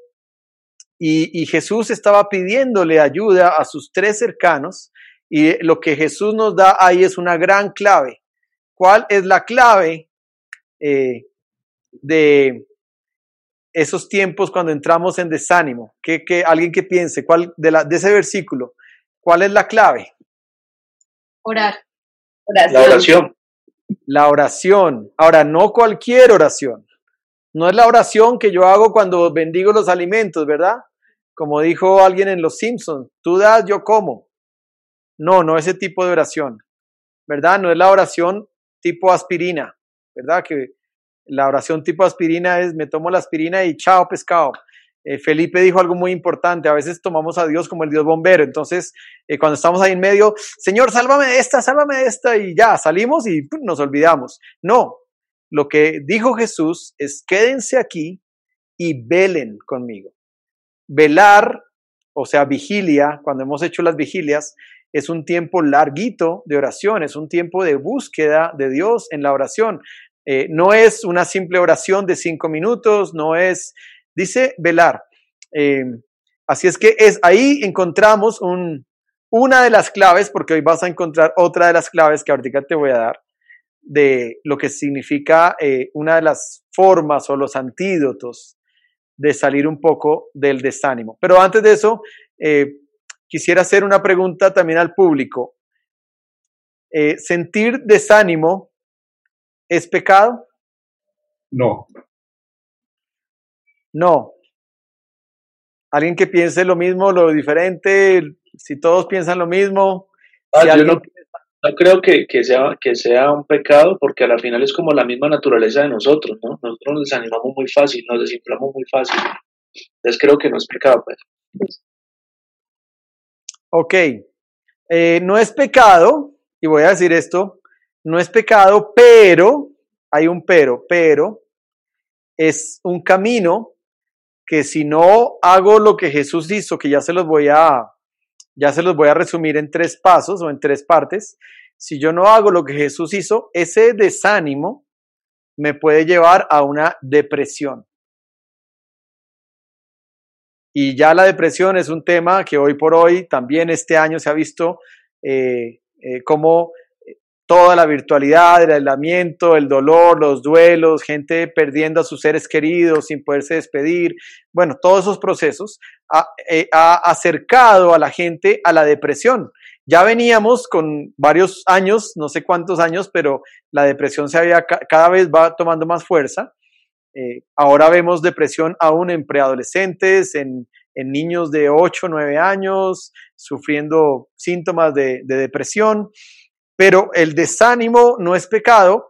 Y, y, Jesús estaba pidiéndole ayuda a sus tres cercanos y lo que Jesús nos da ahí es una gran clave. ¿Cuál es la clave eh, de, esos tiempos cuando entramos en desánimo? que que alguien que piense cuál de, la, de ese versículo, ¿cuál es la clave? Orar. Oración. La oración. La oración. Ahora, no cualquier oración. No es la oración que yo hago cuando bendigo los alimentos, ¿verdad? Como dijo alguien en Los Simpsons, tú das, yo como. No, no ese tipo de oración, ¿verdad? No es la oración tipo aspirina, ¿verdad? Que la oración tipo aspirina es me tomo la aspirina y chao pescado. Eh, Felipe dijo algo muy importante, a veces tomamos a Dios como el Dios bombero, entonces eh, cuando estamos ahí en medio, Señor, sálvame de esta, sálvame de esta y ya, salimos y nos olvidamos. No, lo que dijo Jesús es quédense aquí y velen conmigo. Velar, o sea, vigilia, cuando hemos hecho las vigilias, es un tiempo larguito de oración, es un tiempo de búsqueda de Dios en la oración. Eh, no es una simple oración de cinco minutos, no es, dice velar. Eh, así es que es ahí encontramos un, una de las claves, porque hoy vas a encontrar otra de las claves que ahorita te voy a dar, de lo que significa eh, una de las formas o los antídotos de salir un poco del desánimo. Pero antes de eso, eh, quisiera hacer una pregunta también al público. ¿Sentir desánimo es pecado? No. No. ¿Alguien que piense lo mismo, lo diferente? Si todos piensan lo mismo. Ah, si yo no creo que, que sea, que sea un pecado porque a la final es como la misma naturaleza de nosotros, ¿no? Nosotros nos desanimamos muy fácil, nos desinflamos muy fácil. Entonces creo que no es pecado, pues. Ok, Eh, no es pecado, y voy a decir esto, no es pecado, pero, hay un pero, pero es un camino que si no hago lo que Jesús hizo, que ya se los voy a, ya se los voy a resumir en tres pasos o en tres partes, si yo no hago lo que Jesús hizo, ese desánimo me puede llevar a una depresión. Y ya la depresión es un tema que hoy por hoy, también este año se ha visto eh, eh, como toda la virtualidad, el aislamiento, el dolor, los duelos, gente perdiendo a sus seres queridos sin poderse despedir, bueno, todos esos procesos ha, eh, acercado a la gente a la depresión. Ya veníamos con varios años, no sé cuántos años, pero la depresión se había ca- cada vez va tomando más fuerza. Eh, ahora vemos depresión aún en preadolescentes, en, niños de 8, 9 años, sufriendo síntomas de depresión. Pero el desánimo no es pecado,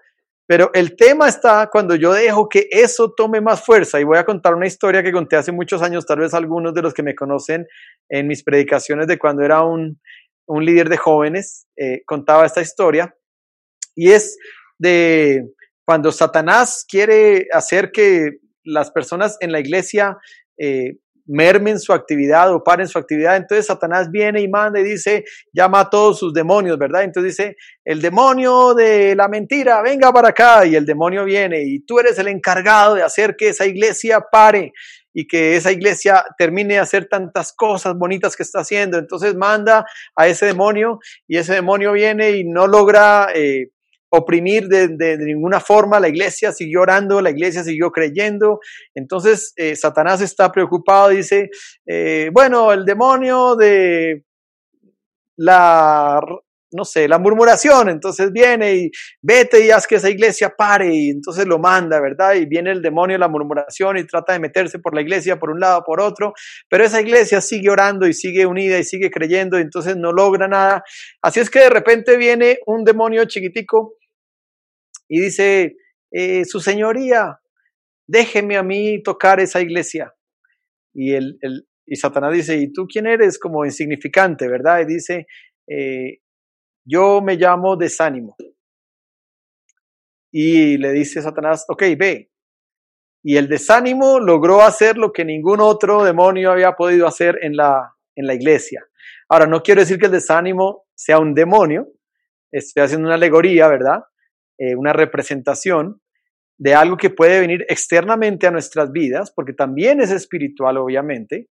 pero el tema está cuando yo dejo que eso tome más fuerza. Y voy a contar una historia que conté hace muchos años, tal vez algunos de los que me conocen en mis predicaciones de cuando era un, un líder de jóvenes, eh, contaba esta historia. Y es de cuando Satanás quiere hacer que las personas en la iglesia eh, mermen su actividad o paren su actividad. Entonces Satanás viene y manda y dice, llama a todos sus demonios, ¿verdad? Entonces dice, el demonio de la mentira, venga para acá. Y el demonio viene y tú eres el encargado de hacer que esa iglesia pare y que esa iglesia termine de hacer tantas cosas bonitas que está haciendo. Entonces manda a ese demonio y ese demonio viene y no logra eh, oprimir de, de, ninguna forma. La iglesia siguió orando, la iglesia siguió creyendo. Entonces eh, Satanás está preocupado dice, eh, bueno, el demonio de la no sé, la murmuración, entonces viene y vete y haz que esa iglesia pare y entonces lo manda, ¿verdad? Y viene el demonio, la murmuración y trata de meterse por la iglesia por un lado, por otro, pero esa iglesia sigue orando y sigue unida y sigue creyendo y entonces no logra nada. Así es que de repente viene un demonio chiquitico y dice, eh, su señoría, déjeme a mí tocar esa iglesia. Y, el, y Satanás dice, ¿y tú quién eres? Como insignificante, ¿verdad? Y dice, eh, yo me llamo desánimo. Y le dice Satanás, ok, ve. Y el desánimo logró hacer lo que ningún otro demonio había podido hacer en la, en la iglesia. Ahora, no quiero decir que el desánimo sea un demonio, estoy haciendo una alegoría, ¿verdad? Eh, una representación de algo que puede venir externamente a nuestras vidas, porque también es espiritual, obviamente,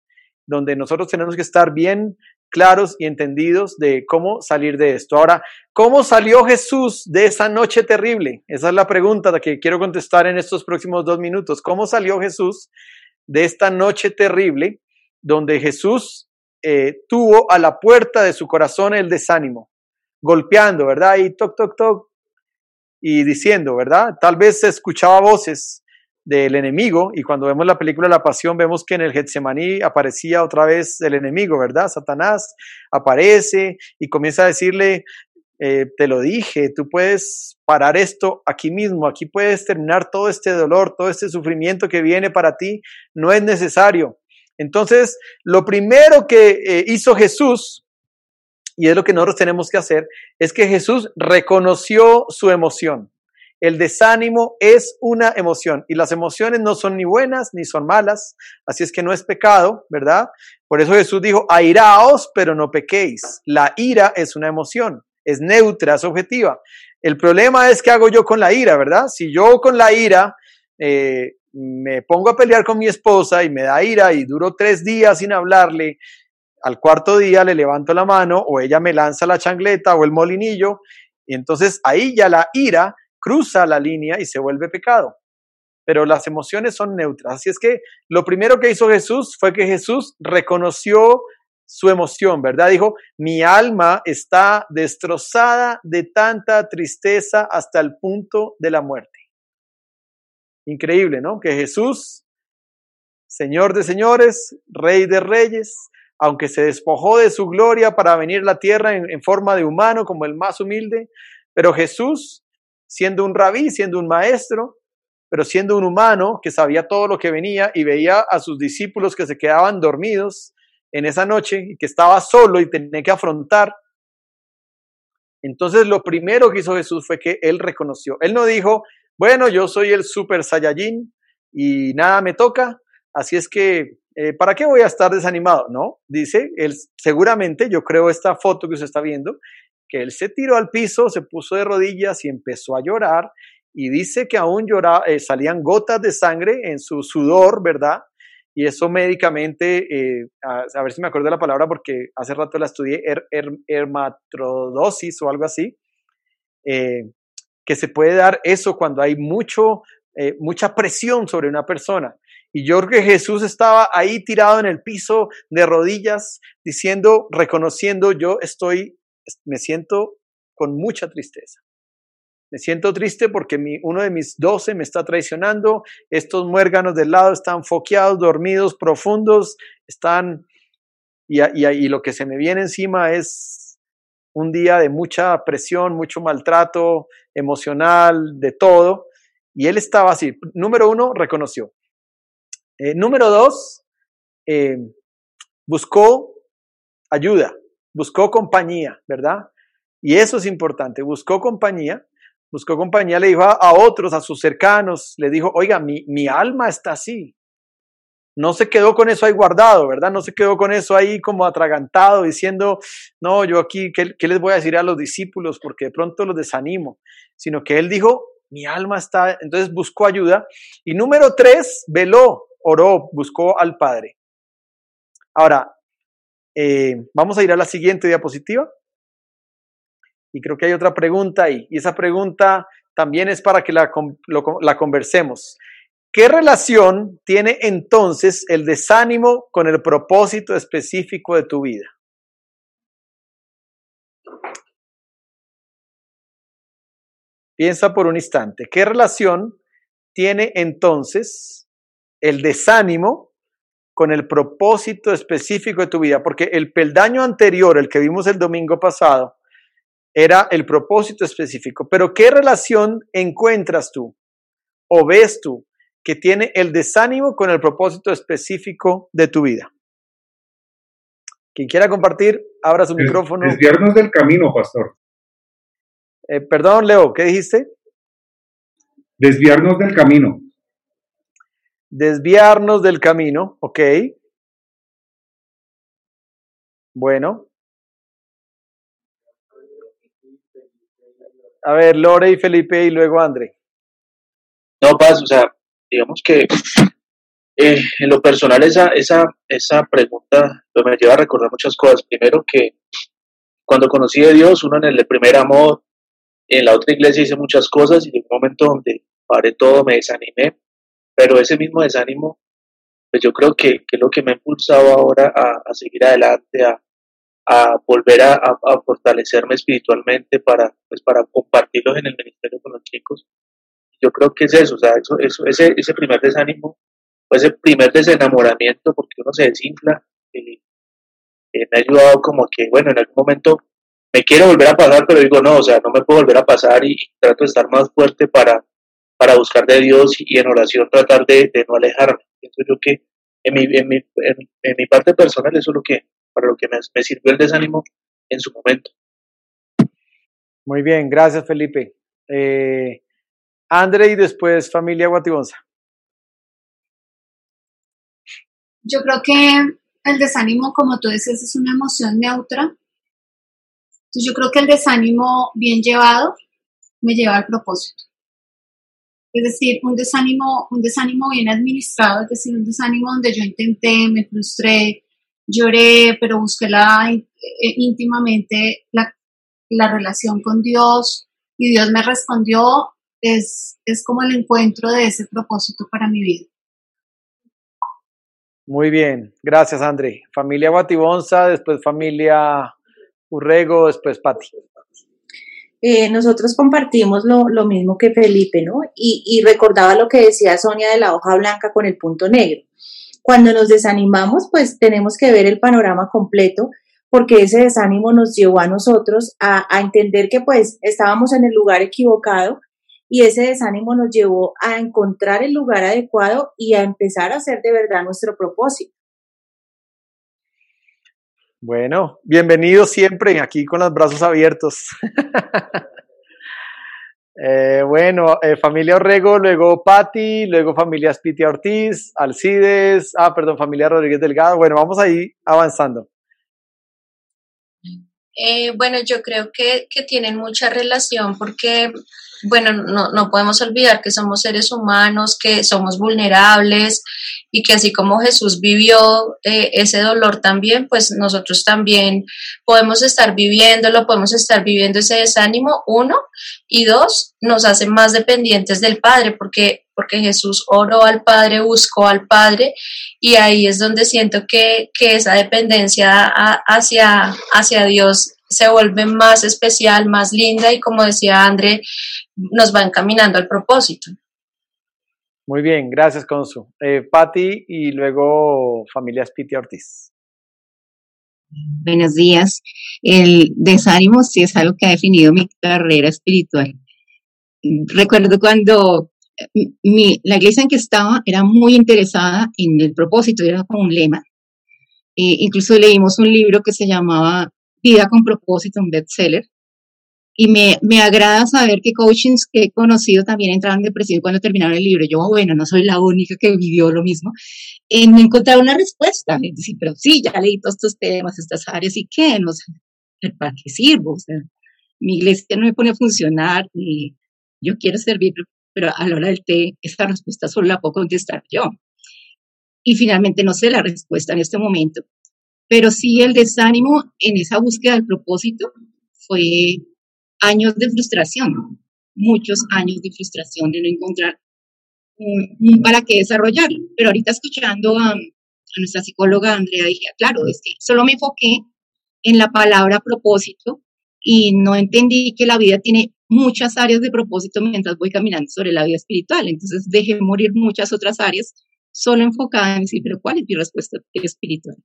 donde nosotros tenemos que estar bien claros y entendidos de cómo salir de esto. Ahora, ¿cómo salió Jesús de esa noche terrible? Esa es la pregunta que quiero contestar en estos próximos dos minutos. ¿Cómo salió Jesús de esta noche terrible donde Jesús eh, tuvo a la puerta de su corazón el desánimo, golpeando, ¿verdad? Y toc, toc, toc, y diciendo, ¿verdad? Tal vez se escuchaba voces, del enemigo y cuando vemos la película La Pasión vemos que en el Getsemaní aparecía otra vez el enemigo, ¿verdad? Satanás aparece y comienza a decirle, eh, te lo dije, tú puedes parar esto aquí mismo, aquí puedes terminar todo este dolor, todo este sufrimiento que viene para ti, no es necesario. Entonces, lo primero que eh, hizo Jesús, y es lo que nosotros tenemos que hacer, es que Jesús reconoció su emoción. El desánimo es una emoción y las emociones no son ni buenas ni son malas, así es que no es pecado, ¿verdad? Por eso Jesús dijo, airaos, pero no pequéis. La ira es una emoción, es neutra, es objetiva. El problema es qué hago yo con la ira, ¿verdad? Si yo con la ira eh, me pongo a pelear con mi esposa y me da ira y duro tres días sin hablarle, al cuarto día le levanto la mano o ella me lanza la changleta o el molinillo, y entonces ahí ya la ira cruza la línea y se vuelve pecado. Pero las emociones son neutras. Así es que lo primero que hizo Jesús fue que Jesús reconoció su emoción, ¿verdad? Dijo, mi alma está destrozada de tanta tristeza hasta el punto de la muerte. Increíble, ¿no? Que Jesús, Señor de señores, Rey de reyes, aunque se despojó de su gloria para venir a la tierra en, forma de humano como el más humilde, pero Jesús siendo un rabí, siendo un maestro, pero siendo un humano que sabía todo lo que venía y veía a sus discípulos que se quedaban dormidos en esa noche y que estaba solo y tenía que afrontar. Entonces lo primero que hizo Jesús fue que él reconoció. Él no dijo, bueno, yo soy el super saiyajin y nada me toca, así es que, eh, ¿para qué voy a estar desanimado? No, dice, él seguramente, yo creo esta foto que usted está viendo, que él se tiró al piso, se puso de rodillas y empezó a llorar y dice que aún lloraba, eh, salían gotas de sangre en su sudor, ¿verdad? Y eso médicamente, eh, a, ver si me acuerdo la palabra porque hace rato la estudié, her, hermatrodosis o algo así, eh, que se puede dar eso cuando hay mucho, mucha presión sobre una persona. Y yo creo que Jesús estaba ahí tirado en el piso de rodillas, diciendo, reconociendo, yo estoy me siento con mucha tristeza. Me siento triste porque uno de mis doce me está traicionando. Estos muérganos del lado están foqueados, dormidos, profundos, están... Y, y, y lo que se me viene encima es un día de mucha presión, mucho maltrato emocional, de todo. Y él estaba así. Número uno, reconoció. Eh, número dos, eh, buscó ayuda buscó compañía, ¿verdad? Y eso es importante, buscó compañía, buscó compañía, le dijo a, otros, a sus cercanos, le dijo, oiga, mi, mi alma está así. no se quedó con eso ahí guardado, ¿verdad? No se quedó con eso ahí como atragantado diciendo, no, yo aquí, ¿qué, qué les voy a decir a los discípulos? Porque de pronto los desanimo, sino que él dijo, mi alma está, entonces buscó ayuda. Y número tres, veló, oró, buscó al Padre. Ahora, eh, vamos a ir a la siguiente diapositiva. Y creo que hay otra pregunta ahí. Y esa pregunta también es para que la, la conversemos. ¿Qué relación tiene entonces el desánimo con el propósito específico de tu vida? Piensa por un instante, ¿qué relación tiene entonces el desánimo con el propósito específico de tu vida? Porque el peldaño anterior, el que vimos el domingo pasado, era el propósito específico. Pero ¿qué relación encuentras tú o ves tú que tiene el desánimo con el propósito específico de tu vida? Quien quiera compartir, abra su micrófono. Desviarnos del camino, pastor. Eh, perdón, Leo, ¿qué dijiste? Desviarnos del camino. Desviarnos del camino, ok. Bueno. A ver, Lore y Felipe y luego André. No, Paz, o sea, digamos que eh, en lo personal esa, esa, esa pregunta pues, me lleva a recordar muchas cosas. Primero que cuando conocí a Dios, uno en el primer amor, en la otra iglesia hice muchas cosas y en un momento donde paré todo, me desanimé, pero ese mismo desánimo, pues yo creo que, que es lo que me ha impulsado ahora a, a seguir adelante, a, a volver a, a, fortalecerme espiritualmente para, pues para compartirlos en el ministerio con los chicos. Yo creo que es eso, o sea, eso, eso, ese, ese primer desánimo, o ese primer desenamoramiento, porque uno se desinfla, y, me ha ayudado como que, bueno, en algún momento me quiero volver a pasar, pero digo, no, o sea, no me puedo volver a pasar y, trato de estar más fuerte para, para buscar de Dios y, en oración tratar de, de, no alejarme. Pienso yo que en mi, en, mi, en, mi parte personal eso es lo que, para lo que me, me sirvió el desánimo en su momento. Muy bien, gracias Felipe. Eh, André y después familia Guatibonza. Yo creo que el desánimo, como tú dices, es una emoción neutra entonces yo creo que el desánimo bien llevado me lleva al propósito. Es decir, un desánimo, un desánimo bien administrado, es decir, un desánimo donde yo intenté, me frustré, lloré, pero busqué la, eh, íntimamente la, la relación con Dios y Dios me respondió, es, es como el encuentro de ese propósito para mi vida. Muy bien, gracias André. Familia Batibonza, después familia Urrego, después Pati. Eh, nosotros compartimos lo, lo, mismo que Felipe, ¿no? Y, y recordaba lo que decía Sonia de la hoja blanca con el punto negro. Cuando nos desanimamos, pues tenemos que ver el panorama completo porque ese desánimo nos llevó a nosotros a, a, entender que pues estábamos en el lugar equivocado y ese desánimo nos llevó a encontrar el lugar adecuado y a empezar a hacer de verdad nuestro propósito. Bueno, bienvenido siempre aquí con los brazos abiertos. eh, bueno, eh, familia Orrego, luego Patti, luego familia Spitia Ortiz, Alcides, ah, perdón, familia Rodríguez Delgado. Bueno, vamos ahí avanzando. Eh, bueno, yo creo que, que, tienen mucha relación porque, bueno, no, no podemos olvidar que somos seres humanos, que somos vulnerables y que así como Jesús vivió eh, ese dolor también, pues nosotros también podemos estar viviéndolo, podemos estar viviendo ese desánimo, uno, y dos, nos hace más dependientes del Padre, porque, porque Jesús oró al Padre, buscó al Padre, y ahí es donde siento que, que esa dependencia hacia, hacia Dios se vuelve más especial, más linda, y como decía André, nos va encaminando al propósito. Muy bien, gracias, Consu. Eh, Patti y luego familia Spiti Ortiz. Buenos días. El desánimo sí es algo que ha definido mi carrera espiritual. Recuerdo cuando eh, mi, la iglesia en que estaba era muy interesada en el propósito, era como un lema. Eh, incluso leímos un libro que se llamaba Vida con propósito, un bestseller. Y me, me agrada saber que coachings que he conocido también entraron en depresión cuando terminaron el libro. Yo, bueno, no soy la única que vivió lo mismo. En encontrar una respuesta. Es pero sí, ya leí todos estos temas, estas áreas, ¿y qué? No sé, ¿para qué sirvo? O sea, mi iglesia no me pone a funcionar, y yo quiero servir, pero a la hora del té, esta respuesta solo la puedo contestar yo. Y finalmente no sé la respuesta en este momento, pero sí el desánimo en esa búsqueda del propósito fue años de frustración, muchos años de frustración de no encontrar para qué desarrollar. Pero ahorita escuchando a, a nuestra psicóloga Andrea, dije, ah, claro, es que solo me enfoqué en la palabra propósito y no entendí que la vida tiene muchas áreas de propósito mientras voy caminando sobre la vida espiritual. Entonces dejé morir muchas otras áreas solo enfocada en decir, pero ¿cuál es mi respuesta espiritual?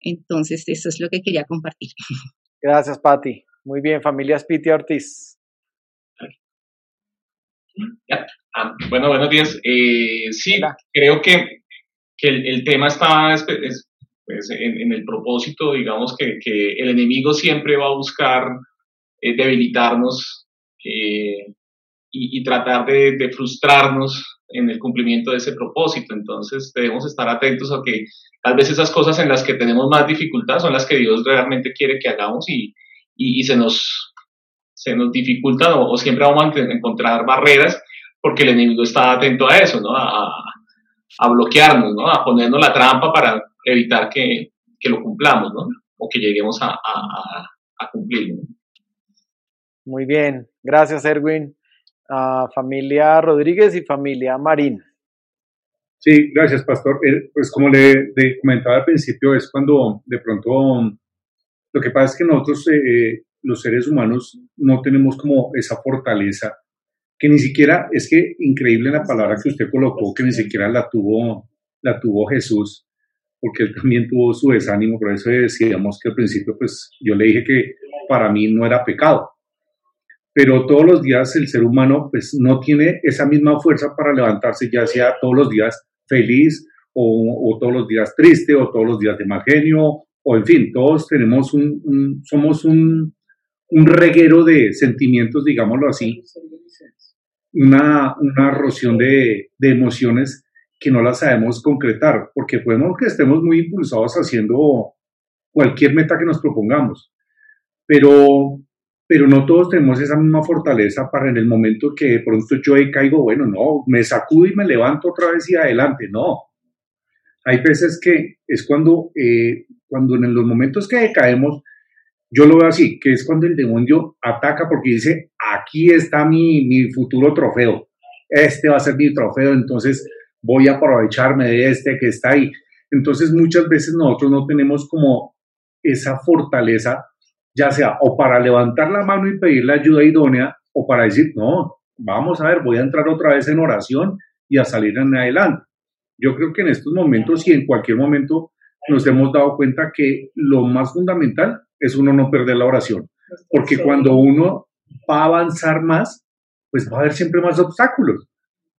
Entonces eso es lo que quería compartir. Gracias, Patti. Muy bien, familia Spiti Ortiz. Ah, bueno, buenos días. Eh, sí, creo que, que el, tema está pues, en, el propósito, digamos, que, que, el enemigo siempre va a buscar eh, debilitarnos eh, y, tratar de, frustrarnos en el cumplimiento de ese propósito. Entonces debemos estar atentos a que tal vez esas cosas en las que tenemos más dificultad son las que Dios realmente quiere que hagamos y, y, se, nos, se nos dificulta o, siempre vamos a encontrar barreras porque el enemigo está atento a eso, ¿no? A, a bloquearnos, ¿no? A ponernos la trampa para evitar que, que lo cumplamos, ¿no? O que lleguemos a, a, a cumplirlo. Muy bien, gracias Erwin. Familia Rodríguez y familia Marín. Sí, gracias, Pastor. Eh, pues como le, comentaba al principio, es cuando de pronto lo que pasa es que nosotros, eh, eh, los seres humanos, no tenemos como esa fortaleza, que ni siquiera, es que increíble la palabra que usted colocó, que ni siquiera la tuvo, la tuvo Jesús, porque él también tuvo su desánimo, por eso decíamos que al principio, pues yo le dije que para mí no era pecado, pero todos los días el ser humano pues no tiene esa misma fuerza para levantarse, ya sea todos los días feliz o, todos los días triste o todos los días de mal genio o en fin, todos tenemos un, somos un, un, reguero de sentimientos, digámoslo así, una, una erosión de, de, emociones que no las sabemos concretar, porque podemos que estemos muy impulsados haciendo cualquier meta que nos propongamos, pero, pero no todos tenemos esa misma fortaleza para en el momento que de pronto yo caigo, bueno, no, me sacudo y me levanto otra vez y adelante, no. Hay veces que es cuando eh, cuando en los momentos que caemos, yo lo veo así, que es cuando el demonio ataca porque dice, aquí está mi, mi futuro trofeo, este va a ser mi trofeo, entonces voy a aprovecharme de este que está ahí. Entonces muchas veces nosotros no tenemos como esa fortaleza, ya sea o para levantar la mano y pedir la ayuda idónea, o para decir, no, vamos a ver, voy a entrar otra vez en oración y a salir en adelante. Yo creo que en estos momentos y en cualquier momento nos hemos dado cuenta que lo más fundamental es uno no perder la oración, porque cuando uno va a avanzar más, pues va a haber siempre más obstáculos.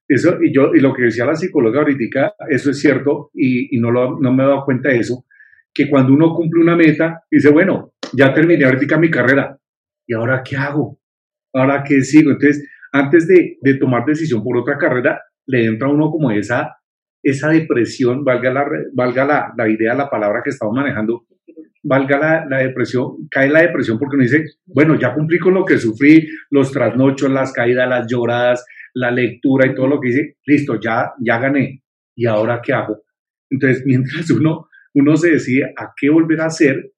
Eso, y yo, y lo que decía la psicóloga ahorita, eso es cierto, y, y no, lo, no me he dado cuenta de eso, que cuando uno cumple una meta, dice, bueno, ya terminé ahorita mi carrera, ¿y ahora qué hago? ¿Ahora qué sigo? Entonces, antes de, tomar decisión por otra carrera, le entra a uno como esa esa depresión, valga la, valga la, idea, la palabra que estamos manejando, valga la, la, depresión, cae la depresión porque uno dice, bueno, ya cumplí con lo que sufrí, los trasnochos, las caídas, las lloradas, la lectura y todo lo que dice, listo, ya, ya gané. ¿Y ahora qué hago? Entonces, mientras uno, uno se decide a qué volver a hacer,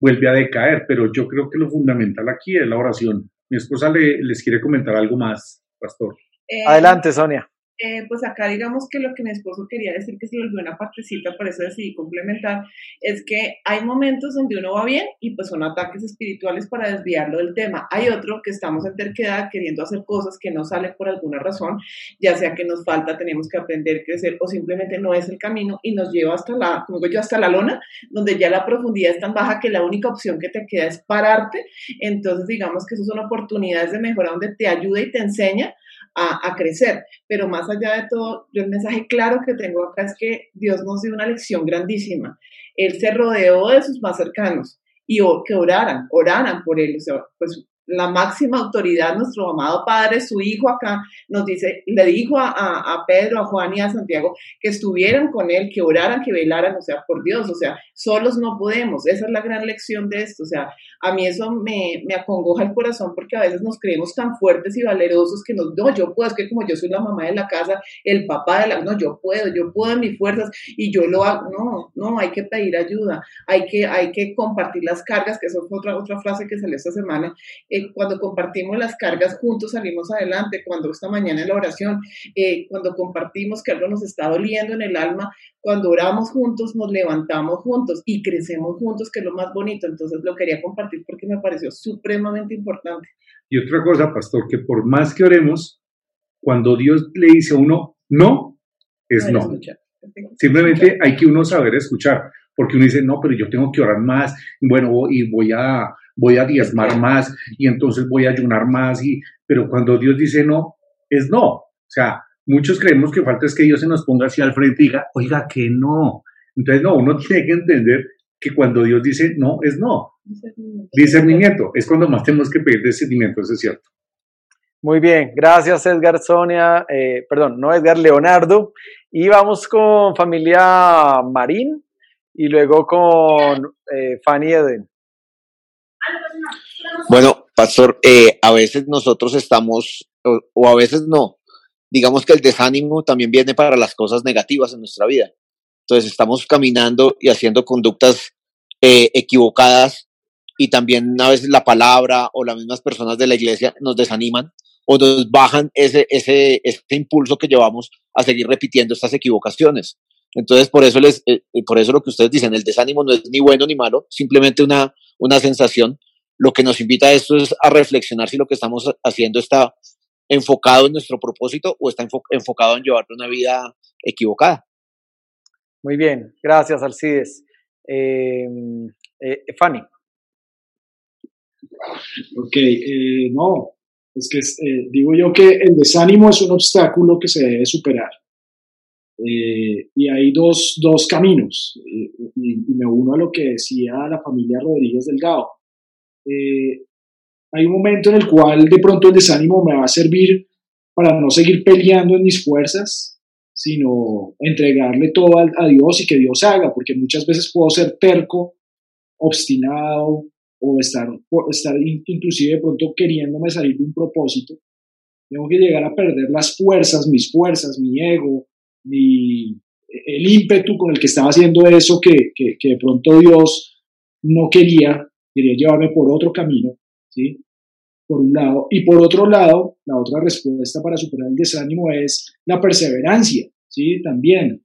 vuelve a decaer. Pero yo creo que lo fundamental aquí es la oración. Mi esposa le, les quiere comentar algo más, pastor. Eh, Adelante, Sonia. Eh, pues acá digamos que lo que mi esposo quería decir que se volvió una partecita, por eso decidí complementar, es que hay momentos donde uno va bien y pues son ataques espirituales para desviarlo del tema. Hay otro que estamos en terquedad queriendo hacer cosas que no salen por alguna razón, ya sea que nos falta, tenemos que aprender, crecer o simplemente no es el camino y nos lleva hasta la, como digo yo, hasta la lona, donde ya la profundidad es tan baja que la única opción que te queda es pararte. Entonces digamos que esas son oportunidades de mejora donde te ayuda y te enseña a, crecer. Pero más allá de todo, yo el mensaje claro que tengo acá es que Dios nos dio una lección grandísima. Él se rodeó de sus más cercanos y que oraran, oraran por él. O sea, pues la máxima autoridad, nuestro amado Padre, su Hijo acá, nos dice, le dijo a, a, Pedro, a Juan y a Santiago que estuvieran con Él, que oraran, que velaran, o sea, por Dios, o sea, solos no podemos. Esa es la gran lección de esto. O sea, a mí eso me, me acongoja el corazón porque a veces nos creemos tan fuertes y valerosos que nos, no, yo puedo, es que como yo soy la mamá de la casa, el papá de la, no, yo puedo, yo puedo en mis fuerzas y yo lo hago. No, no, hay que pedir ayuda, hay que, hay que compartir las cargas, que eso fue otra, otra frase que salió esta semana. Eh, cuando compartimos las cargas juntos salimos adelante, cuando esta mañana en la oración, eh, cuando compartimos que algo nos está doliendo en el alma, cuando oramos juntos, nos levantamos juntos y crecemos juntos, que es lo más bonito. Entonces lo quería compartir porque me pareció supremamente importante. Y otra cosa, pastor, que por más que oremos, cuando Dios le dice a uno no, es no. Simplemente hay que uno saber escuchar, porque uno dice, no, pero yo tengo que orar más, bueno, y voy a, voy a diezmar más, y entonces voy a ayunar más, y, pero cuando Dios dice no, es no. O sea, muchos creemos que falta es que Dios se nos ponga así al frente y diga, oiga, que no. Entonces, no, uno tiene que entender que cuando Dios dice no, es no. Discernimiento. Es cuando más tenemos que pedir discernimiento, eso es cierto. Muy bien, gracias Edgar Sonia, eh, perdón, no Edgar Leonardo. Y vamos con familia Marín y luego con eh, Fanny Eden. Bueno, pastor, eh, a veces nosotros estamos, o, a veces no, digamos que el desánimo también viene para las cosas negativas en nuestra vida. Entonces estamos caminando y haciendo conductas equivocadas y también a veces la palabra o las mismas personas de la iglesia nos desaniman o nos bajan ese, ese, ese impulso que llevamos a seguir repitiendo estas equivocaciones. Entonces, por eso, les, eh, eh, por eso lo que ustedes dicen, el desánimo no es ni bueno ni malo, simplemente una, una sensación. Lo que nos invita a esto es a reflexionar si lo que estamos haciendo está enfocado en nuestro propósito o está enfocado en llevar una vida equivocada. Muy bien, gracias Alcides. Em, eh, Fanny. Ok, no, es que eh, digo yo que el desánimo es un obstáculo que se debe superar. Eh, y hay dos, dos caminos, eh, y, me uno a lo que decía la familia Rodríguez Delgado. Hay un momento en el cual de pronto el desánimo me va a servir para no seguir peleando en mis fuerzas, sino entregarle todo a, a Dios y que Dios haga, porque muchas veces puedo ser terco, obstinado, o estar, estar inclusive de pronto queriéndome salir de un propósito, tengo que llegar a perder las fuerzas, mis fuerzas, mi ego, mi, el ímpetu con el que estaba haciendo eso que, que, que de pronto Dios no quería, quería llevarme por otro camino, ¿sí? Por un lado. Y por otro lado, la otra respuesta para superar el desánimo es la perseverancia, ¿sí? También.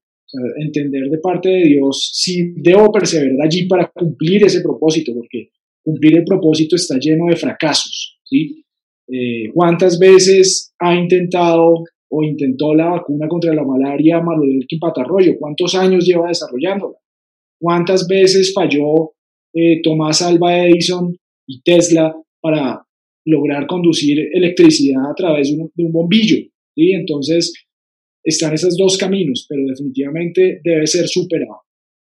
entender de parte de Dios si debo perseverar allí para cumplir ese propósito, porque cumplir el propósito está lleno de fracasos. ¿sí? Eh, ¿Cuántas veces ha intentado o intentó la vacuna contra la malaria Manuel Patarroyo? ¿Cuántos años lleva desarrollándola? ¿Cuántas veces falló eh, Tomás Alba Edison y Tesla para lograr conducir electricidad a través de un, bombillo? ¿sí? Entonces, están esos dos caminos, pero definitivamente debe ser superado.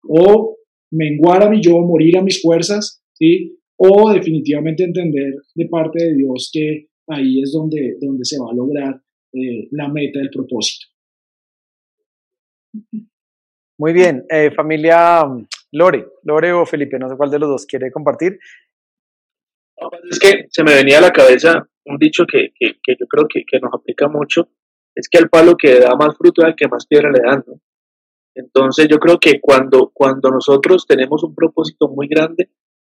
O menguar a mi yo, morir a mis fuerzas, ¿sí? O definitivamente entender de parte de Dios que ahí es donde, donde se va a lograr eh, la meta del propósito. Muy bien, eh, familia Lore, Lore o Felipe, no sé cuál de los dos quiere compartir. Es que se me venía a la cabeza un dicho que, que, yo creo que, que, nos aplica mucho, es que al palo que da más fruto es al que más piedra le dan, ¿no? Entonces yo creo que cuando, cuando nosotros tenemos un propósito muy grande,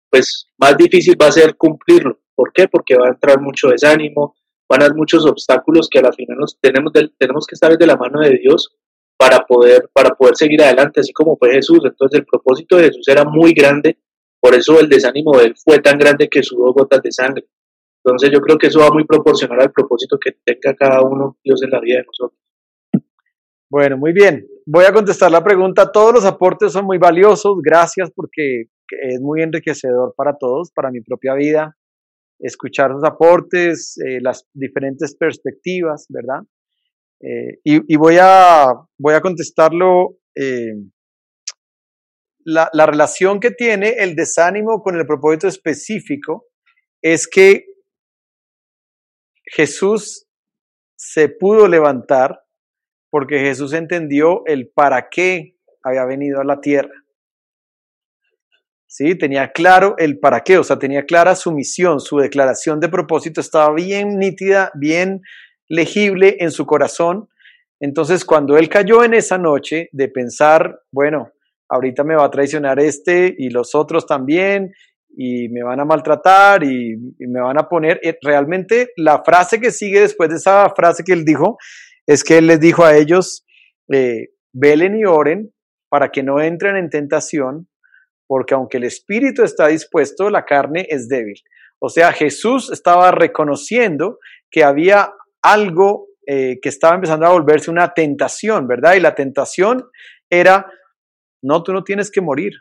pues más difícil va a ser cumplirlo. ¿Por qué? Porque va a entrar mucho desánimo, van a haber muchos obstáculos que a la final nos tenemos, tenemos que estar de la mano de Dios para poder, para poder seguir adelante, así como fue Jesús. Entonces el propósito de Jesús era muy grande, por eso el desánimo de él fue tan grande que sudó gotas de sangre. Entonces yo creo que eso va muy proporcional al propósito que tenga cada uno Dios en la vida de nosotros. Bueno, muy bien. Voy a contestar la pregunta. Todos los aportes son muy valiosos. Gracias porque es muy enriquecedor para todos, para mi propia vida, escuchar los aportes, eh, las diferentes perspectivas, ¿verdad? Eh, y, voy, a, voy a contestarlo. Eh, la, la relación que tiene el desánimo con el propósito específico es que Jesús se pudo levantar porque Jesús entendió el para qué había venido a la tierra. ¿Sí? Tenía claro el para qué, o sea, tenía clara su misión, su declaración de propósito estaba bien nítida, bien legible en su corazón. Entonces, cuando él cayó en esa noche de pensar, bueno, ahorita me va a traicionar este y los otros también, y me van a maltratar y, me van a poner, eh, realmente la frase que sigue después de esa frase que él dijo, es que él les dijo a ellos, eh, velen y oren para que no entren en tentación, porque aunque el espíritu está dispuesto, la carne es débil. O sea, Jesús estaba reconociendo que había algo eh, que estaba empezando a volverse una tentación, ¿verdad? Y la tentación era, no, tú no tienes que morir,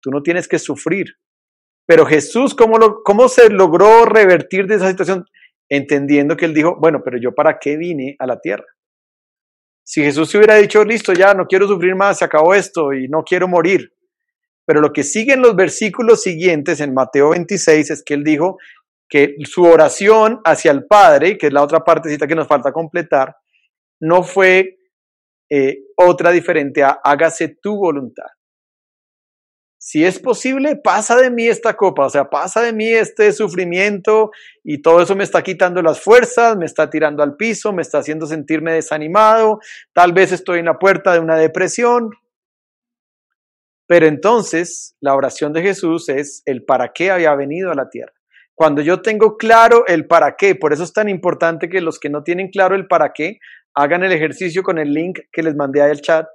tú no tienes que sufrir. Pero Jesús, ¿cómo, lo, cómo se logró revertir de esa situación? Entendiendo que él dijo, bueno, pero yo para qué vine a la tierra? Si Jesús se hubiera dicho, listo, ya no quiero sufrir más, se acabó esto y no quiero morir. Pero lo que sigue en los versículos siguientes, en Mateo 26, es que él dijo que su oración hacia el Padre, que es la otra partecita que nos falta completar, no fue eh, otra diferente a hágase tu voluntad si es posible, pasa de mí esta copa, o sea, pasa de mí este sufrimiento y todo eso me está quitando las fuerzas, me está tirando al piso, me está haciendo sentirme desanimado, tal vez estoy en la puerta de una depresión. Pero entonces la oración de Jesús es el para qué había venido a la tierra. Cuando yo tengo claro el para qué, por eso es tan importante que los que no tienen claro el para qué, hagan el ejercicio con el link que les mandé al chat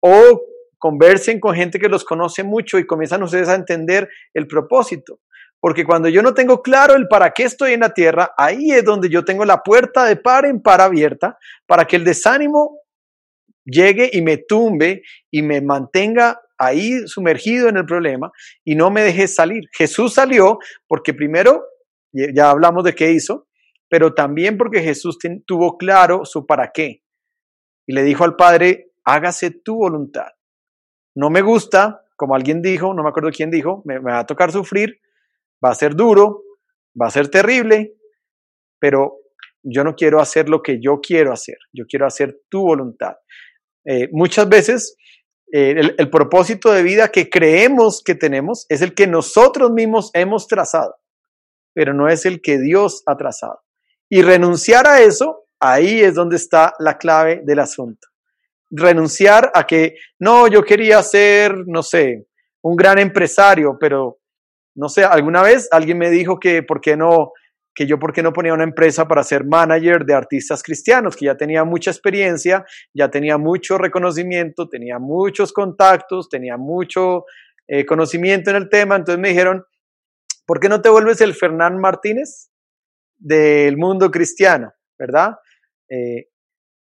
o conversen con gente que los conoce mucho y comienzan ustedes a entender el propósito. Porque cuando yo no tengo claro el para qué estoy en la tierra, ahí es donde yo tengo la puerta de par en par abierta para que el desánimo llegue y me tumbe y me mantenga ahí sumergido en el problema y no me deje salir. Jesús salió porque primero, ya hablamos de qué hizo, pero también porque Jesús tuvo claro su para qué. Y le dijo al Padre, hágase tu voluntad no me gusta, como alguien dijo, no me acuerdo quién dijo, me, va a tocar sufrir, va a ser duro, va a ser terrible, pero yo no quiero hacer lo que yo quiero hacer, yo quiero hacer tu voluntad. Eh, muchas veces eh, el, el, propósito de vida que creemos que tenemos es el que nosotros mismos hemos trazado, pero no es el que Dios ha trazado. Y renunciar a eso, ahí es donde está la clave del asunto renunciar a que, no, yo quería ser, no sé, un gran empresario, pero, no sé, alguna vez alguien me dijo que, ¿por qué no? Que yo por qué no ponía una empresa para ser manager de artistas cristianos, que ya tenía mucha experiencia, ya tenía mucho reconocimiento, tenía muchos contactos, tenía mucho eh, conocimiento en el tema. Entonces me dijeron, ¿por qué no te vuelves el Fernán Martínez del mundo cristiano? ¿Verdad? Eh,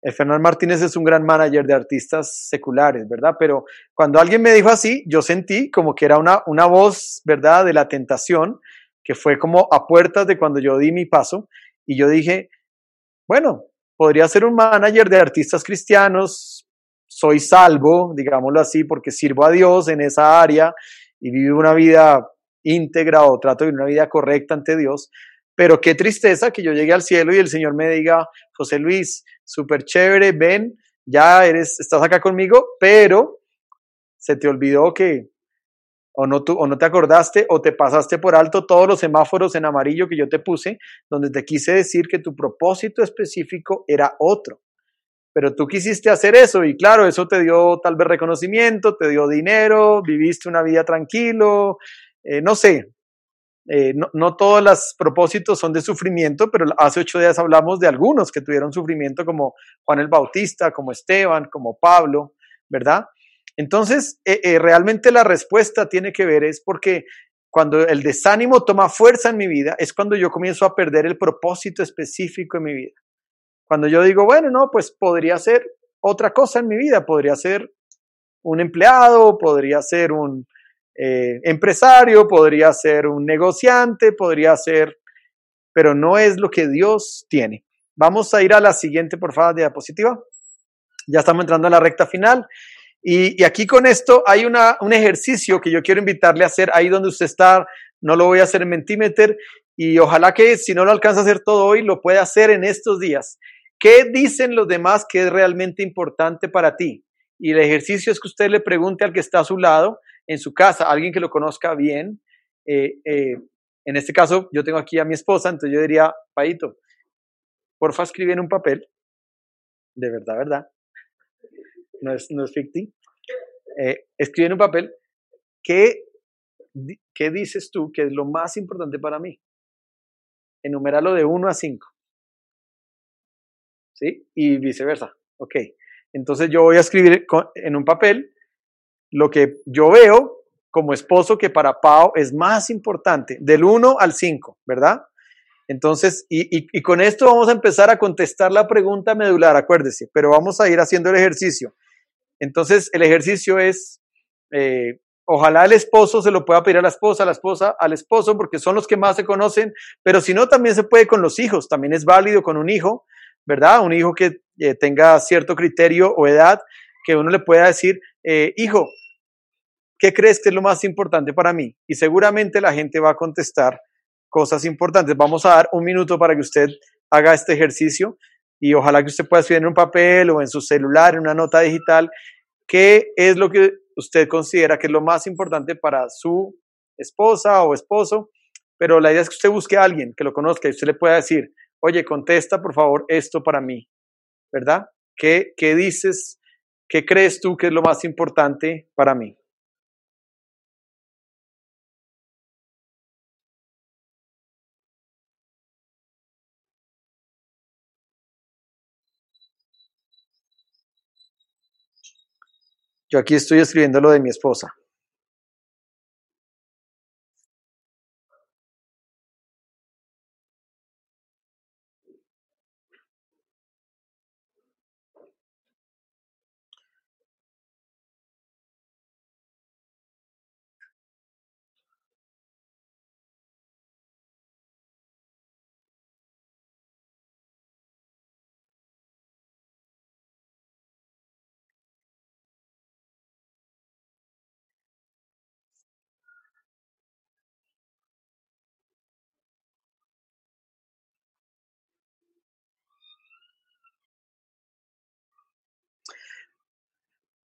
el Fernán Martínez es un gran manager de artistas seculares, ¿verdad? Pero cuando alguien me dijo así, yo sentí como que era una, una voz, ¿verdad?, de la tentación, que fue como a puertas de cuando yo di mi paso, y yo dije, bueno, podría ser un manager de artistas cristianos, soy salvo, digámoslo así, porque sirvo a Dios en esa área y vivo una vida íntegra o trato de una vida correcta ante Dios, pero qué tristeza que yo llegue al cielo y el Señor me diga, José Luis, súper chévere, ven, ya eres, estás acá conmigo, pero se te olvidó que o no, o no te acordaste o te pasaste por alto todos los semáforos en amarillo que yo te puse, donde te quise decir que tu propósito específico era otro. Pero tú quisiste hacer eso y claro, eso te dio tal vez reconocimiento, te dio dinero, viviste una vida tranquilo, eh, no sé, eh, no, todos los propósitos son de sufrimiento, pero hace ocho días hablamos de algunos que tuvieron sufrimiento, como Juan el Bautista, como Esteban, como Pablo, ¿verdad? Entonces, eh, eh, realmente la respuesta tiene que ver es porque cuando el desánimo toma fuerza en mi vida, es cuando yo comienzo a perder el propósito específico en mi vida. Cuando yo digo, bueno, no, pues podría ser otra cosa en mi vida, podría ser un empleado, podría ser un, eh, empresario, podría ser un negociante, podría ser, pero no es lo que Dios tiene. Vamos a ir a la siguiente, por favor, diapositiva. Ya estamos entrando a la recta final. Y, aquí con esto hay una, un ejercicio que yo quiero invitarle a hacer ahí donde usted está. No lo voy a hacer en Mentimeter. y ojalá que si no lo alcanza a hacer todo hoy, lo pueda hacer en estos días. ¿Qué dicen los demás que es realmente importante para ti? Y el ejercicio es que usted le pregunte al que está a su lado, en su casa, alguien que lo conozca bien. Eh, eh, en este caso, yo tengo aquí a mi esposa, entonces yo diría, Paito, porfa, escribe en un papel. De verdad, verdad. No es, no es ficti. Eh, escribe en un papel qué, qué dices tú que es lo más importante para mí. Enumeralo de 1 a 5. ¿Sí? Y viceversa. Ok. Entonces yo voy a escribir en un papel lo que yo veo como esposo que para Pau es más importante, del 1 al 5, ¿verdad? Entonces, y, con esto vamos a empezar a contestar la pregunta medular, acuérdese, pero vamos a ir haciendo el ejercicio. Entonces, el ejercicio es, eh, ojalá el esposo se lo pueda pedir a la esposa, a la esposa al esposo, porque son los que más se conocen, pero si no, también se puede con los hijos, también es válido con un hijo, ¿verdad? Un hijo que eh, tenga cierto criterio o edad, que uno le pueda decir, eh, hijo, ¿qué crees que es lo más importante para mí? Y seguramente la gente va a contestar cosas importantes. Vamos a dar un minuto para que usted haga este ejercicio y ojalá que usted pueda escribir en un papel o en su celular, en una nota digital, qué es lo que usted considera que es lo más importante para su esposa o esposo, pero la idea es que usted busque a alguien que lo conozca y usted le pueda decir, oye, contesta por favor esto para mí, ¿verdad? ¿Qué, qué dices? ¿Qué crees tú que es lo más importante para mí? Yo aquí estoy escribiendo lo de mi esposa.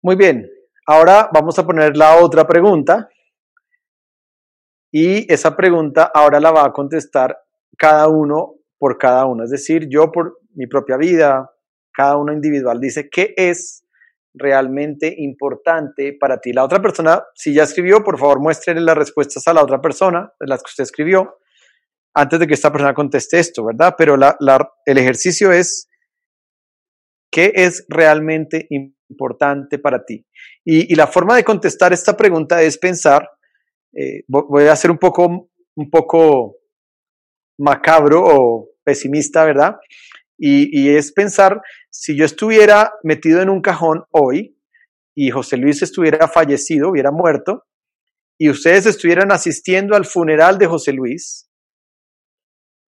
Muy bien, ahora vamos a poner la otra pregunta y esa pregunta ahora la va a contestar cada uno por cada uno, es decir, yo por mi propia vida, cada uno individual dice qué es realmente importante para ti. La otra persona, si ya escribió, por favor muéstrenle las respuestas a la otra persona, las que usted escribió, antes de que esta persona conteste esto, ¿verdad? Pero el ejercicio es, ¿qué es realmente importante? para ti? Y, la forma de contestar esta pregunta es pensar, eh, voy a ser un poco, un poco macabro o pesimista, ¿verdad? Y, es pensar, si yo estuviera metido en un cajón hoy y José Luis estuviera fallecido, hubiera muerto, y ustedes estuvieran asistiendo al funeral de José Luis,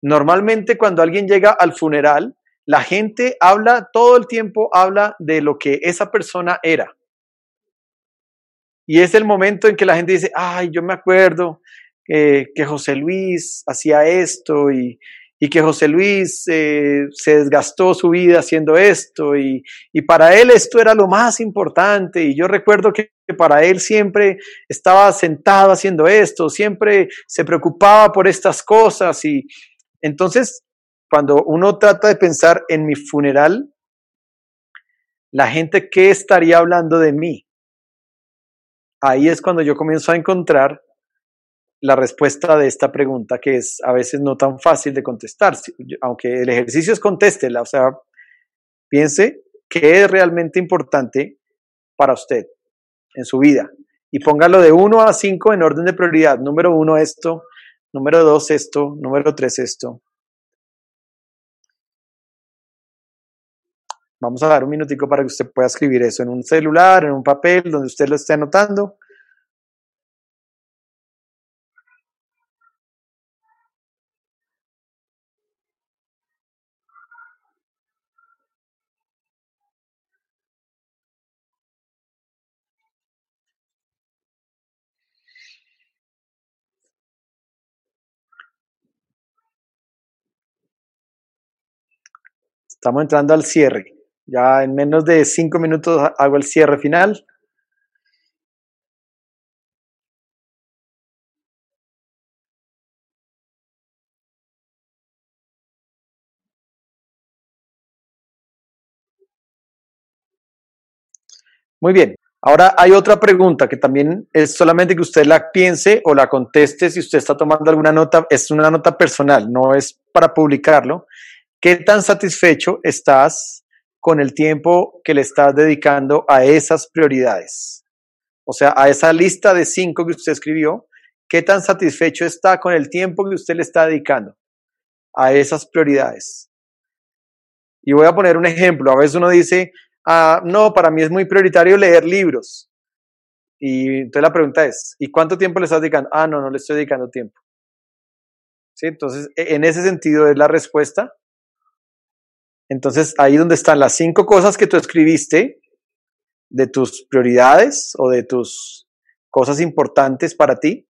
normalmente cuando alguien llega al funeral, la gente habla, todo el tiempo habla de lo que esa persona era. Y es el momento en que la gente dice, ay, yo me acuerdo que José Luis hacía esto y, que José Luis eh, se desgastó su vida haciendo esto y, y, para él esto era lo más importante y yo recuerdo que para él siempre estaba sentado haciendo esto, siempre se preocupaba por estas cosas y entonces cuando uno trata de pensar en mi funeral, la gente, ¿qué estaría hablando de mí? Ahí es cuando yo comienzo a encontrar la respuesta de esta pregunta, que es a veces no tan fácil de contestar, aunque el ejercicio es contéstela, o sea, piense qué es realmente importante para usted en su vida y póngalo de 1 a 5 en orden de prioridad. Número 1 esto, número 2 esto, número 3 esto, Vamos a dar un minutico para que usted pueda escribir eso en un celular, en un papel, donde usted lo esté anotando. Estamos entrando al cierre. Ya en menos de cinco minutos hago el cierre final. Muy bien. Ahora hay otra pregunta que también es solamente que usted la piense o la conteste si usted está tomando alguna nota. Es una nota personal, no es para publicarlo. ¿Qué tan satisfecho estás con el tiempo que le estás dedicando a esas prioridades? O sea, a esa lista de cinco que usted escribió, ¿qué tan satisfecho está con el tiempo que usted le está dedicando a esas prioridades? Y voy a poner un ejemplo. A veces uno dice, ah, no, para mí es muy prioritario leer libros. Y entonces la pregunta es, ¿y cuánto tiempo le estás dedicando? Ah, no, no le estoy dedicando tiempo. ¿Sí? Entonces, e, en ese sentido es la respuesta. Entonces, ahí donde están las cinco cosas que tú escribiste de tus prioridades o de tus cosas importantes para ti,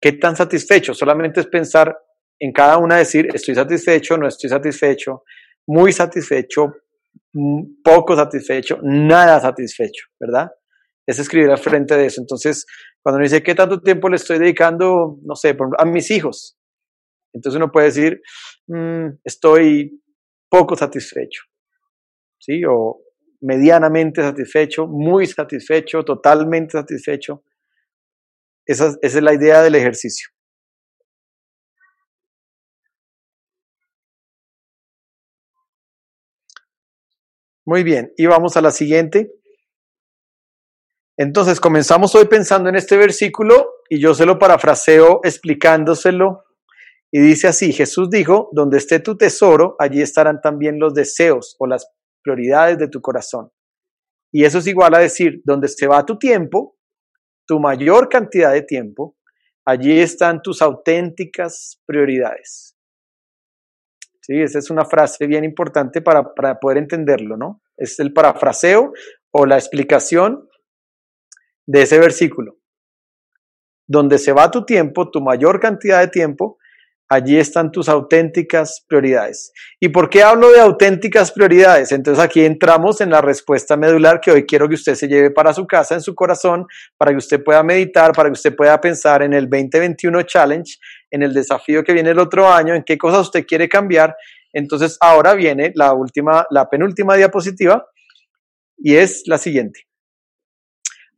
¿qué tan satisfecho? Solamente es pensar en cada una, decir, estoy satisfecho, no estoy satisfecho, muy satisfecho, poco satisfecho, nada satisfecho, ¿verdad? Es escribir al frente de eso. Entonces, cuando uno dice, ¿qué tanto tiempo le estoy dedicando, no sé, a mis hijos? Entonces uno puede decir, mm, estoy poco satisfecho, ¿sí? O medianamente satisfecho, muy satisfecho, totalmente satisfecho. esa es la idea del ejercicio. Muy bien, y vamos a la siguiente. Entonces, comenzamos hoy pensando en este versículo y yo se lo parafraseo explicándoselo. Y dice así, Jesús dijo, donde esté tu tesoro, allí estarán también los deseos o las prioridades de tu corazón. Y eso es igual a decir, donde se va tu tiempo, tu mayor cantidad de tiempo, allí están tus auténticas prioridades. Sí, esa es una frase bien importante para, para poder entenderlo, ¿no? Es el parafraseo o la explicación de ese versículo. Donde se va tu tiempo, tu mayor cantidad de tiempo, allí están tus auténticas prioridades. ¿Y por qué hablo de auténticas prioridades? Entonces aquí entramos en la respuesta medular que hoy quiero que usted se lleve para su casa, en su corazón, para que usted pueda meditar, para que usted pueda pensar en el 2021 Challenge, en el desafío que viene el otro año, en qué cosas usted quiere cambiar. Entonces ahora viene la última, la penúltima diapositiva y es la siguiente.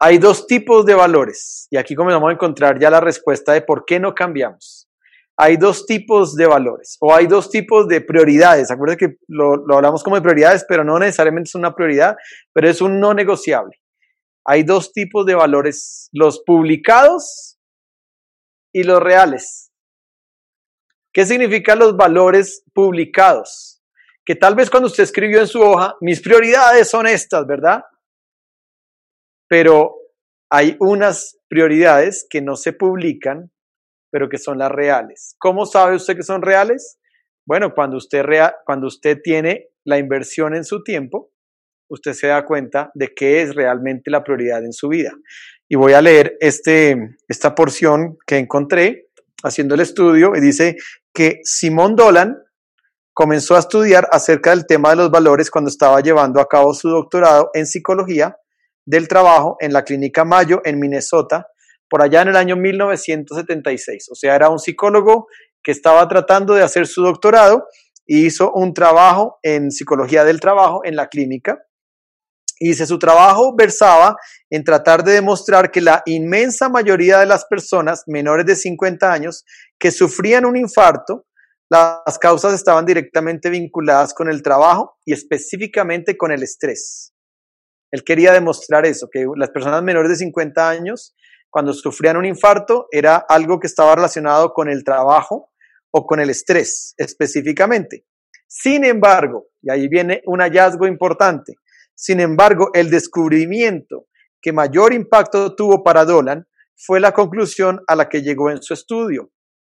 Hay dos tipos de valores y aquí comenzamos a encontrar ya la respuesta de por qué no cambiamos hay dos tipos de valores o hay dos tipos de prioridades. Acuérdense que lo, hablamos como de prioridades, pero no necesariamente es una prioridad, pero es un no negociable. Hay dos tipos de valores, los publicados y los reales. ¿Qué significan los valores publicados? Que tal vez cuando usted escribió en su hoja, mis prioridades son estas, ¿verdad? Pero hay unas prioridades que no se publican pero que son las reales. ¿Cómo sabe usted que son reales? Bueno, cuando usted, cuando usted tiene la inversión en su tiempo, usted se da cuenta de qué es realmente la prioridad en su vida. Y voy a leer este, esta porción que encontré haciendo el estudio y dice que Simón Dolan comenzó a estudiar acerca del tema de los valores cuando estaba llevando a cabo su doctorado en psicología del trabajo en la clínica Mayo en Minnesota por allá en el año 1976. O sea, era un psicólogo que estaba tratando de hacer su doctorado y hizo un trabajo en psicología del trabajo en la clínica. Y dice, su trabajo versaba en tratar de demostrar que la inmensa mayoría de las personas menores de 50 años que sufrían un infarto, las causas estaban directamente vinculadas con el trabajo y específicamente con el estrés. Él quería demostrar eso, que las personas menores de 50 años cuando sufrían un infarto era algo que estaba relacionado con el trabajo o con el estrés específicamente. Sin embargo, y ahí viene un hallazgo importante, sin embargo, el descubrimiento que mayor impacto tuvo para Dolan fue la conclusión a la que llegó en su estudio,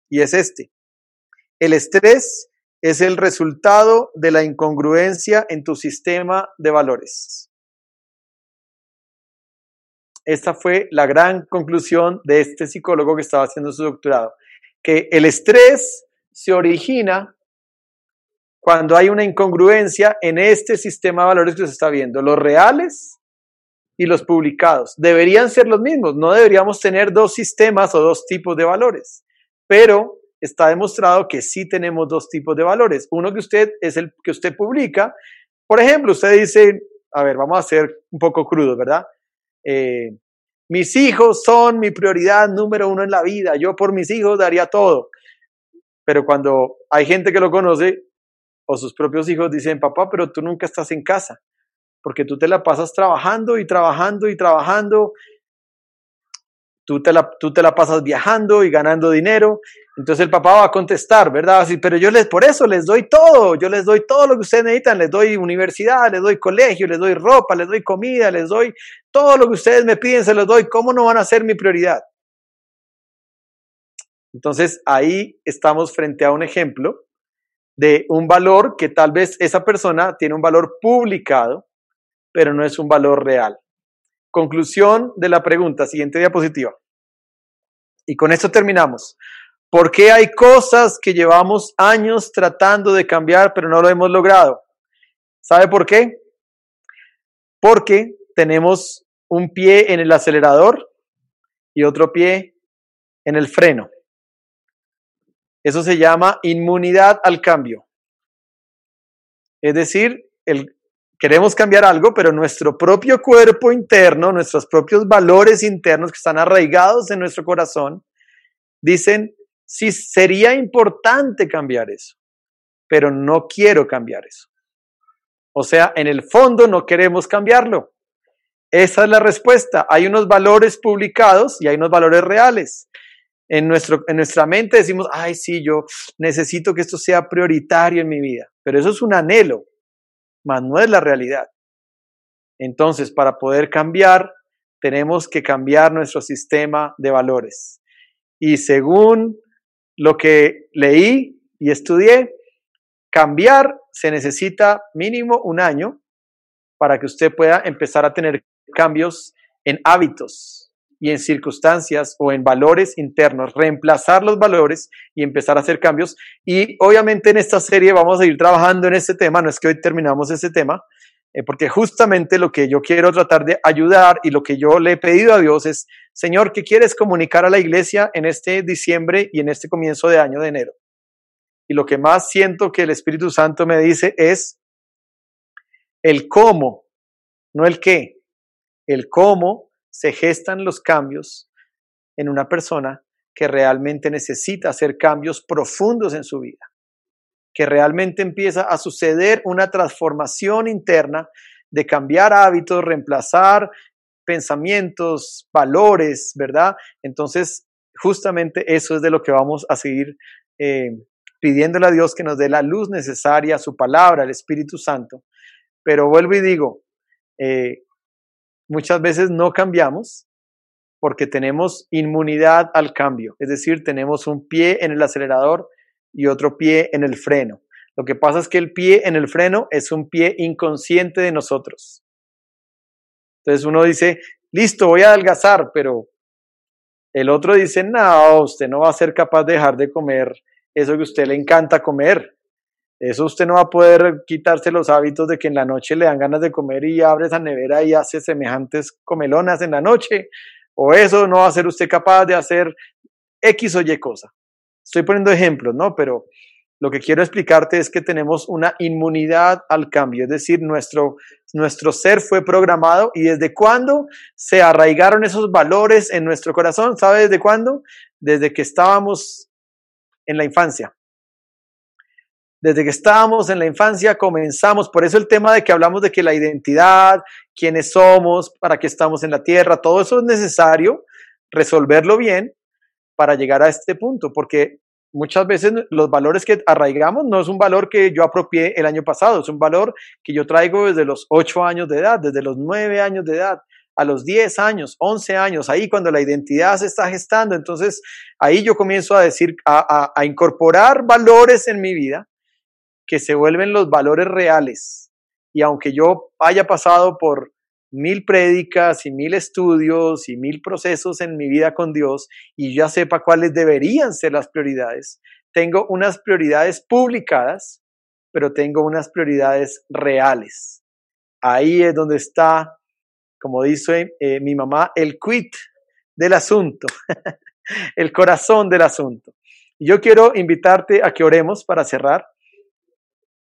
y es este. El estrés es el resultado de la incongruencia en tu sistema de valores. Esta fue la gran conclusión de este psicólogo que estaba haciendo su doctorado, que el estrés se origina cuando hay una incongruencia en este sistema de valores que se está viendo, los reales y los publicados. Deberían ser los mismos, no deberíamos tener dos sistemas o dos tipos de valores, pero está demostrado que sí tenemos dos tipos de valores. Uno que usted es el que usted publica. Por ejemplo, usted dice, a ver, vamos a ser un poco crudos, ¿verdad? Eh, mis hijos son mi prioridad número uno en la vida. Yo por mis hijos daría todo. Pero cuando hay gente que lo conoce o sus propios hijos dicen, papá, pero tú nunca estás en casa, porque tú te la pasas trabajando y trabajando y trabajando tú te, la, tú te la pasas viajando y ganando dinero. Entonces el papá va a contestar, ¿verdad? Así, pero yo les, por eso les doy todo, yo les doy todo lo que ustedes necesitan, les doy universidad, les doy colegio, les doy ropa, les doy comida, les doy todo lo que ustedes me piden, se los doy. ¿Cómo no van a ser mi prioridad? Entonces ahí estamos frente a un ejemplo de un valor que tal vez esa persona tiene un valor publicado, pero no es un valor real. Conclusión de la pregunta, siguiente diapositiva. Y con esto terminamos. ¿Por qué hay cosas que llevamos años tratando de cambiar pero no lo hemos logrado? ¿Sabe por qué? Porque tenemos un pie en el acelerador y otro pie en el freno. Eso se llama inmunidad al cambio. Es decir, el, queremos cambiar algo, pero nuestro propio cuerpo interno, nuestros propios valores internos que están arraigados en nuestro corazón, dicen, sí, sería importante cambiar eso, pero no quiero cambiar eso. O sea, en el fondo no queremos cambiarlo. Esa es la respuesta. Hay unos valores publicados y hay unos valores reales. En, nuestro, en nuestra mente decimos, ay, sí, yo necesito que esto sea prioritario en mi vida, pero eso es un anhelo mas no es la realidad. Entonces, para poder cambiar, tenemos que cambiar nuestro sistema de valores. Y según lo que leí y estudié, cambiar se necesita mínimo un año para que usted pueda empezar a tener cambios en hábitos y en circunstancias o en valores internos, reemplazar los valores y empezar a hacer cambios. Y obviamente en esta serie vamos a ir trabajando en este tema, no es que hoy terminamos ese tema, eh, porque justamente lo que yo quiero tratar de ayudar y lo que yo le he pedido a Dios es, Señor, ¿qué quieres comunicar a la iglesia en este diciembre y en este comienzo de año de enero? Y lo que más siento que el Espíritu Santo me dice es el cómo, no el qué, el cómo se gestan los cambios en una persona que realmente necesita hacer cambios profundos en su vida, que realmente empieza a suceder una transformación interna de cambiar hábitos, reemplazar pensamientos, valores, ¿verdad? Entonces, justamente eso es de lo que vamos a seguir eh, pidiéndole a Dios que nos dé la luz necesaria, su palabra, el Espíritu Santo. Pero vuelvo y digo, eh, muchas veces no cambiamos porque tenemos inmunidad al cambio, es decir, tenemos un pie en el acelerador y otro pie en el freno. Lo que pasa es que el pie en el freno es un pie inconsciente de nosotros. Entonces uno dice, listo, voy a adelgazar, pero el otro dice, no, usted no va a ser capaz de dejar de comer eso que a usted le encanta comer. Eso usted no va a poder quitarse los hábitos de que en la noche le dan ganas de comer y abre esa nevera y hace semejantes comelonas en la noche. O eso no va a ser usted capaz de hacer X o Y cosa. Estoy poniendo ejemplos, ¿no? Pero lo que quiero explicarte es que tenemos una inmunidad al cambio, es decir, nuestro, nuestro ser fue programado y desde cuándo se arraigaron esos valores en nuestro corazón, ¿sabe desde cuándo? Desde que estábamos en la infancia. Desde que estábamos en la infancia comenzamos, por eso el tema de que hablamos de que la identidad, quiénes somos, para qué estamos en la tierra, todo eso es necesario resolverlo bien para llegar a este punto, porque muchas veces los valores que arraigamos no es un valor que yo apropié el año pasado, es un valor que yo traigo desde los 8 años de edad, desde los 9 años de edad, a los 10 años, 11 años, ahí cuando la identidad se está gestando, entonces ahí yo comienzo a decir, a, a incorporar valores en mi vida que se vuelven los valores reales. Y aunque yo haya pasado por mil prédicas y mil estudios y mil procesos en mi vida con Dios y ya sepa cuáles deberían ser las prioridades, tengo unas prioridades publicadas pero tengo unas prioridades reales. Ahí es donde está, como dice eh, mi mamá, el quit del asunto, el corazón del asunto. Yo quiero invitarte a que oremos para cerrar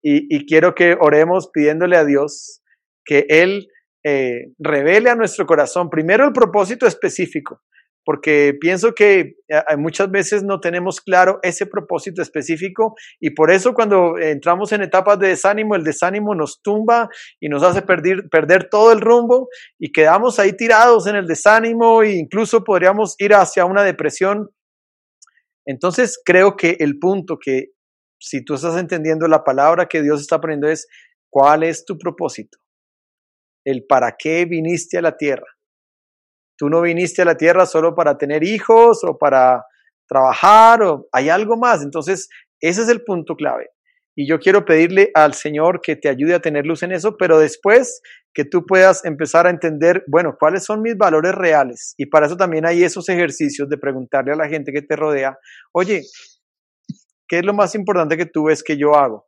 y, quiero que oremos pidiéndole a Dios que Él eh, revele a nuestro corazón primero el propósito específico, porque pienso que eh, muchas veces no tenemos claro ese propósito específico y por eso cuando entramos en etapas de desánimo, el desánimo nos tumba y nos hace perder, perder todo el rumbo y quedamos ahí tirados en el desánimo e incluso podríamos ir hacia una depresión. Entonces creo que el punto que si tú estás entendiendo la palabra que Dios está poniendo es, ¿cuál es tu propósito? el para qué viniste a la tierra. Tú no viniste a la tierra solo para tener hijos o para trabajar o hay algo más. Entonces, ese es el punto clave. Y yo quiero pedirle al Señor que te ayude a tener luz en eso, pero después que tú puedas empezar a entender, bueno, cuáles son mis valores reales. Y para eso también hay esos ejercicios de preguntarle a la gente que te rodea, oye, ¿qué es lo más importante que tú ves que yo hago?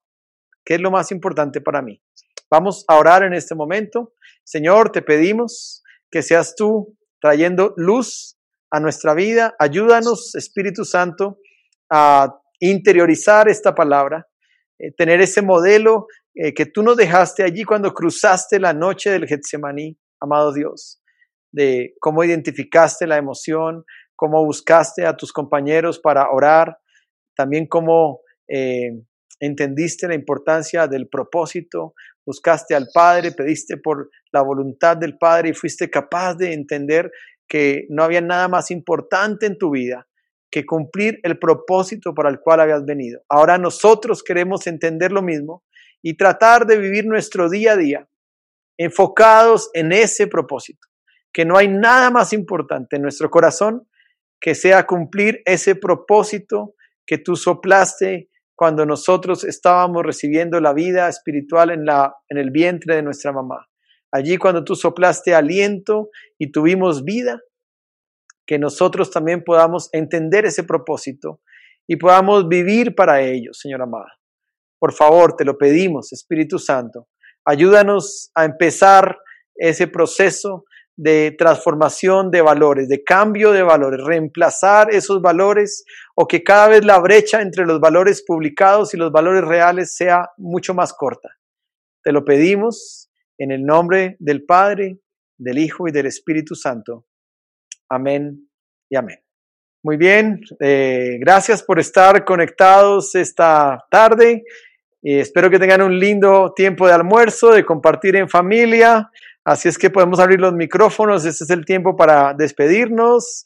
¿Qué es lo más importante para mí? Vamos a orar en este momento. Señor, te pedimos que seas tú trayendo luz a nuestra vida. Ayúdanos, Espíritu Santo, a interiorizar esta palabra, eh, tener ese modelo eh, que tú nos dejaste allí cuando cruzaste la noche del Getsemaní, amado Dios, de cómo identificaste la emoción, cómo buscaste a tus compañeros para orar, también cómo eh, entendiste la importancia del propósito, buscaste al Padre, pediste por la voluntad del Padre y fuiste capaz de entender que no había nada más importante en tu vida que cumplir el propósito para el cual habías venido. Ahora nosotros queremos entender lo mismo y tratar de vivir nuestro día a día enfocados en ese propósito, que no hay nada más importante en nuestro corazón que sea cumplir ese propósito que tú soplaste cuando nosotros estábamos recibiendo la vida espiritual en, la, en el vientre de nuestra mamá. Allí cuando tú soplaste aliento y tuvimos vida, que nosotros también podamos entender ese propósito y podamos vivir para ello, Señor amada. Por favor, te lo pedimos, Espíritu Santo. Ayúdanos a empezar ese proceso de transformación de valores, de cambio de valores, reemplazar esos valores o que cada vez la brecha entre los valores publicados y los valores reales sea mucho más corta. Te lo pedimos en el nombre del Padre, del Hijo y del Espíritu Santo. Amén y amén. Muy bien, eh, gracias por estar conectados esta tarde. y espero que tengan un lindo tiempo de almuerzo, de compartir en familia. Así es que podemos abrir los micrófonos. Este es el tiempo para despedirnos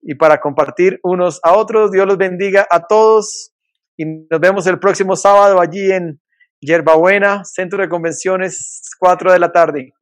y para compartir unos a otros. Dios los bendiga a todos y nos vemos el próximo sábado allí en Yerbabuena, Centro de Convenciones, 4 de la tarde.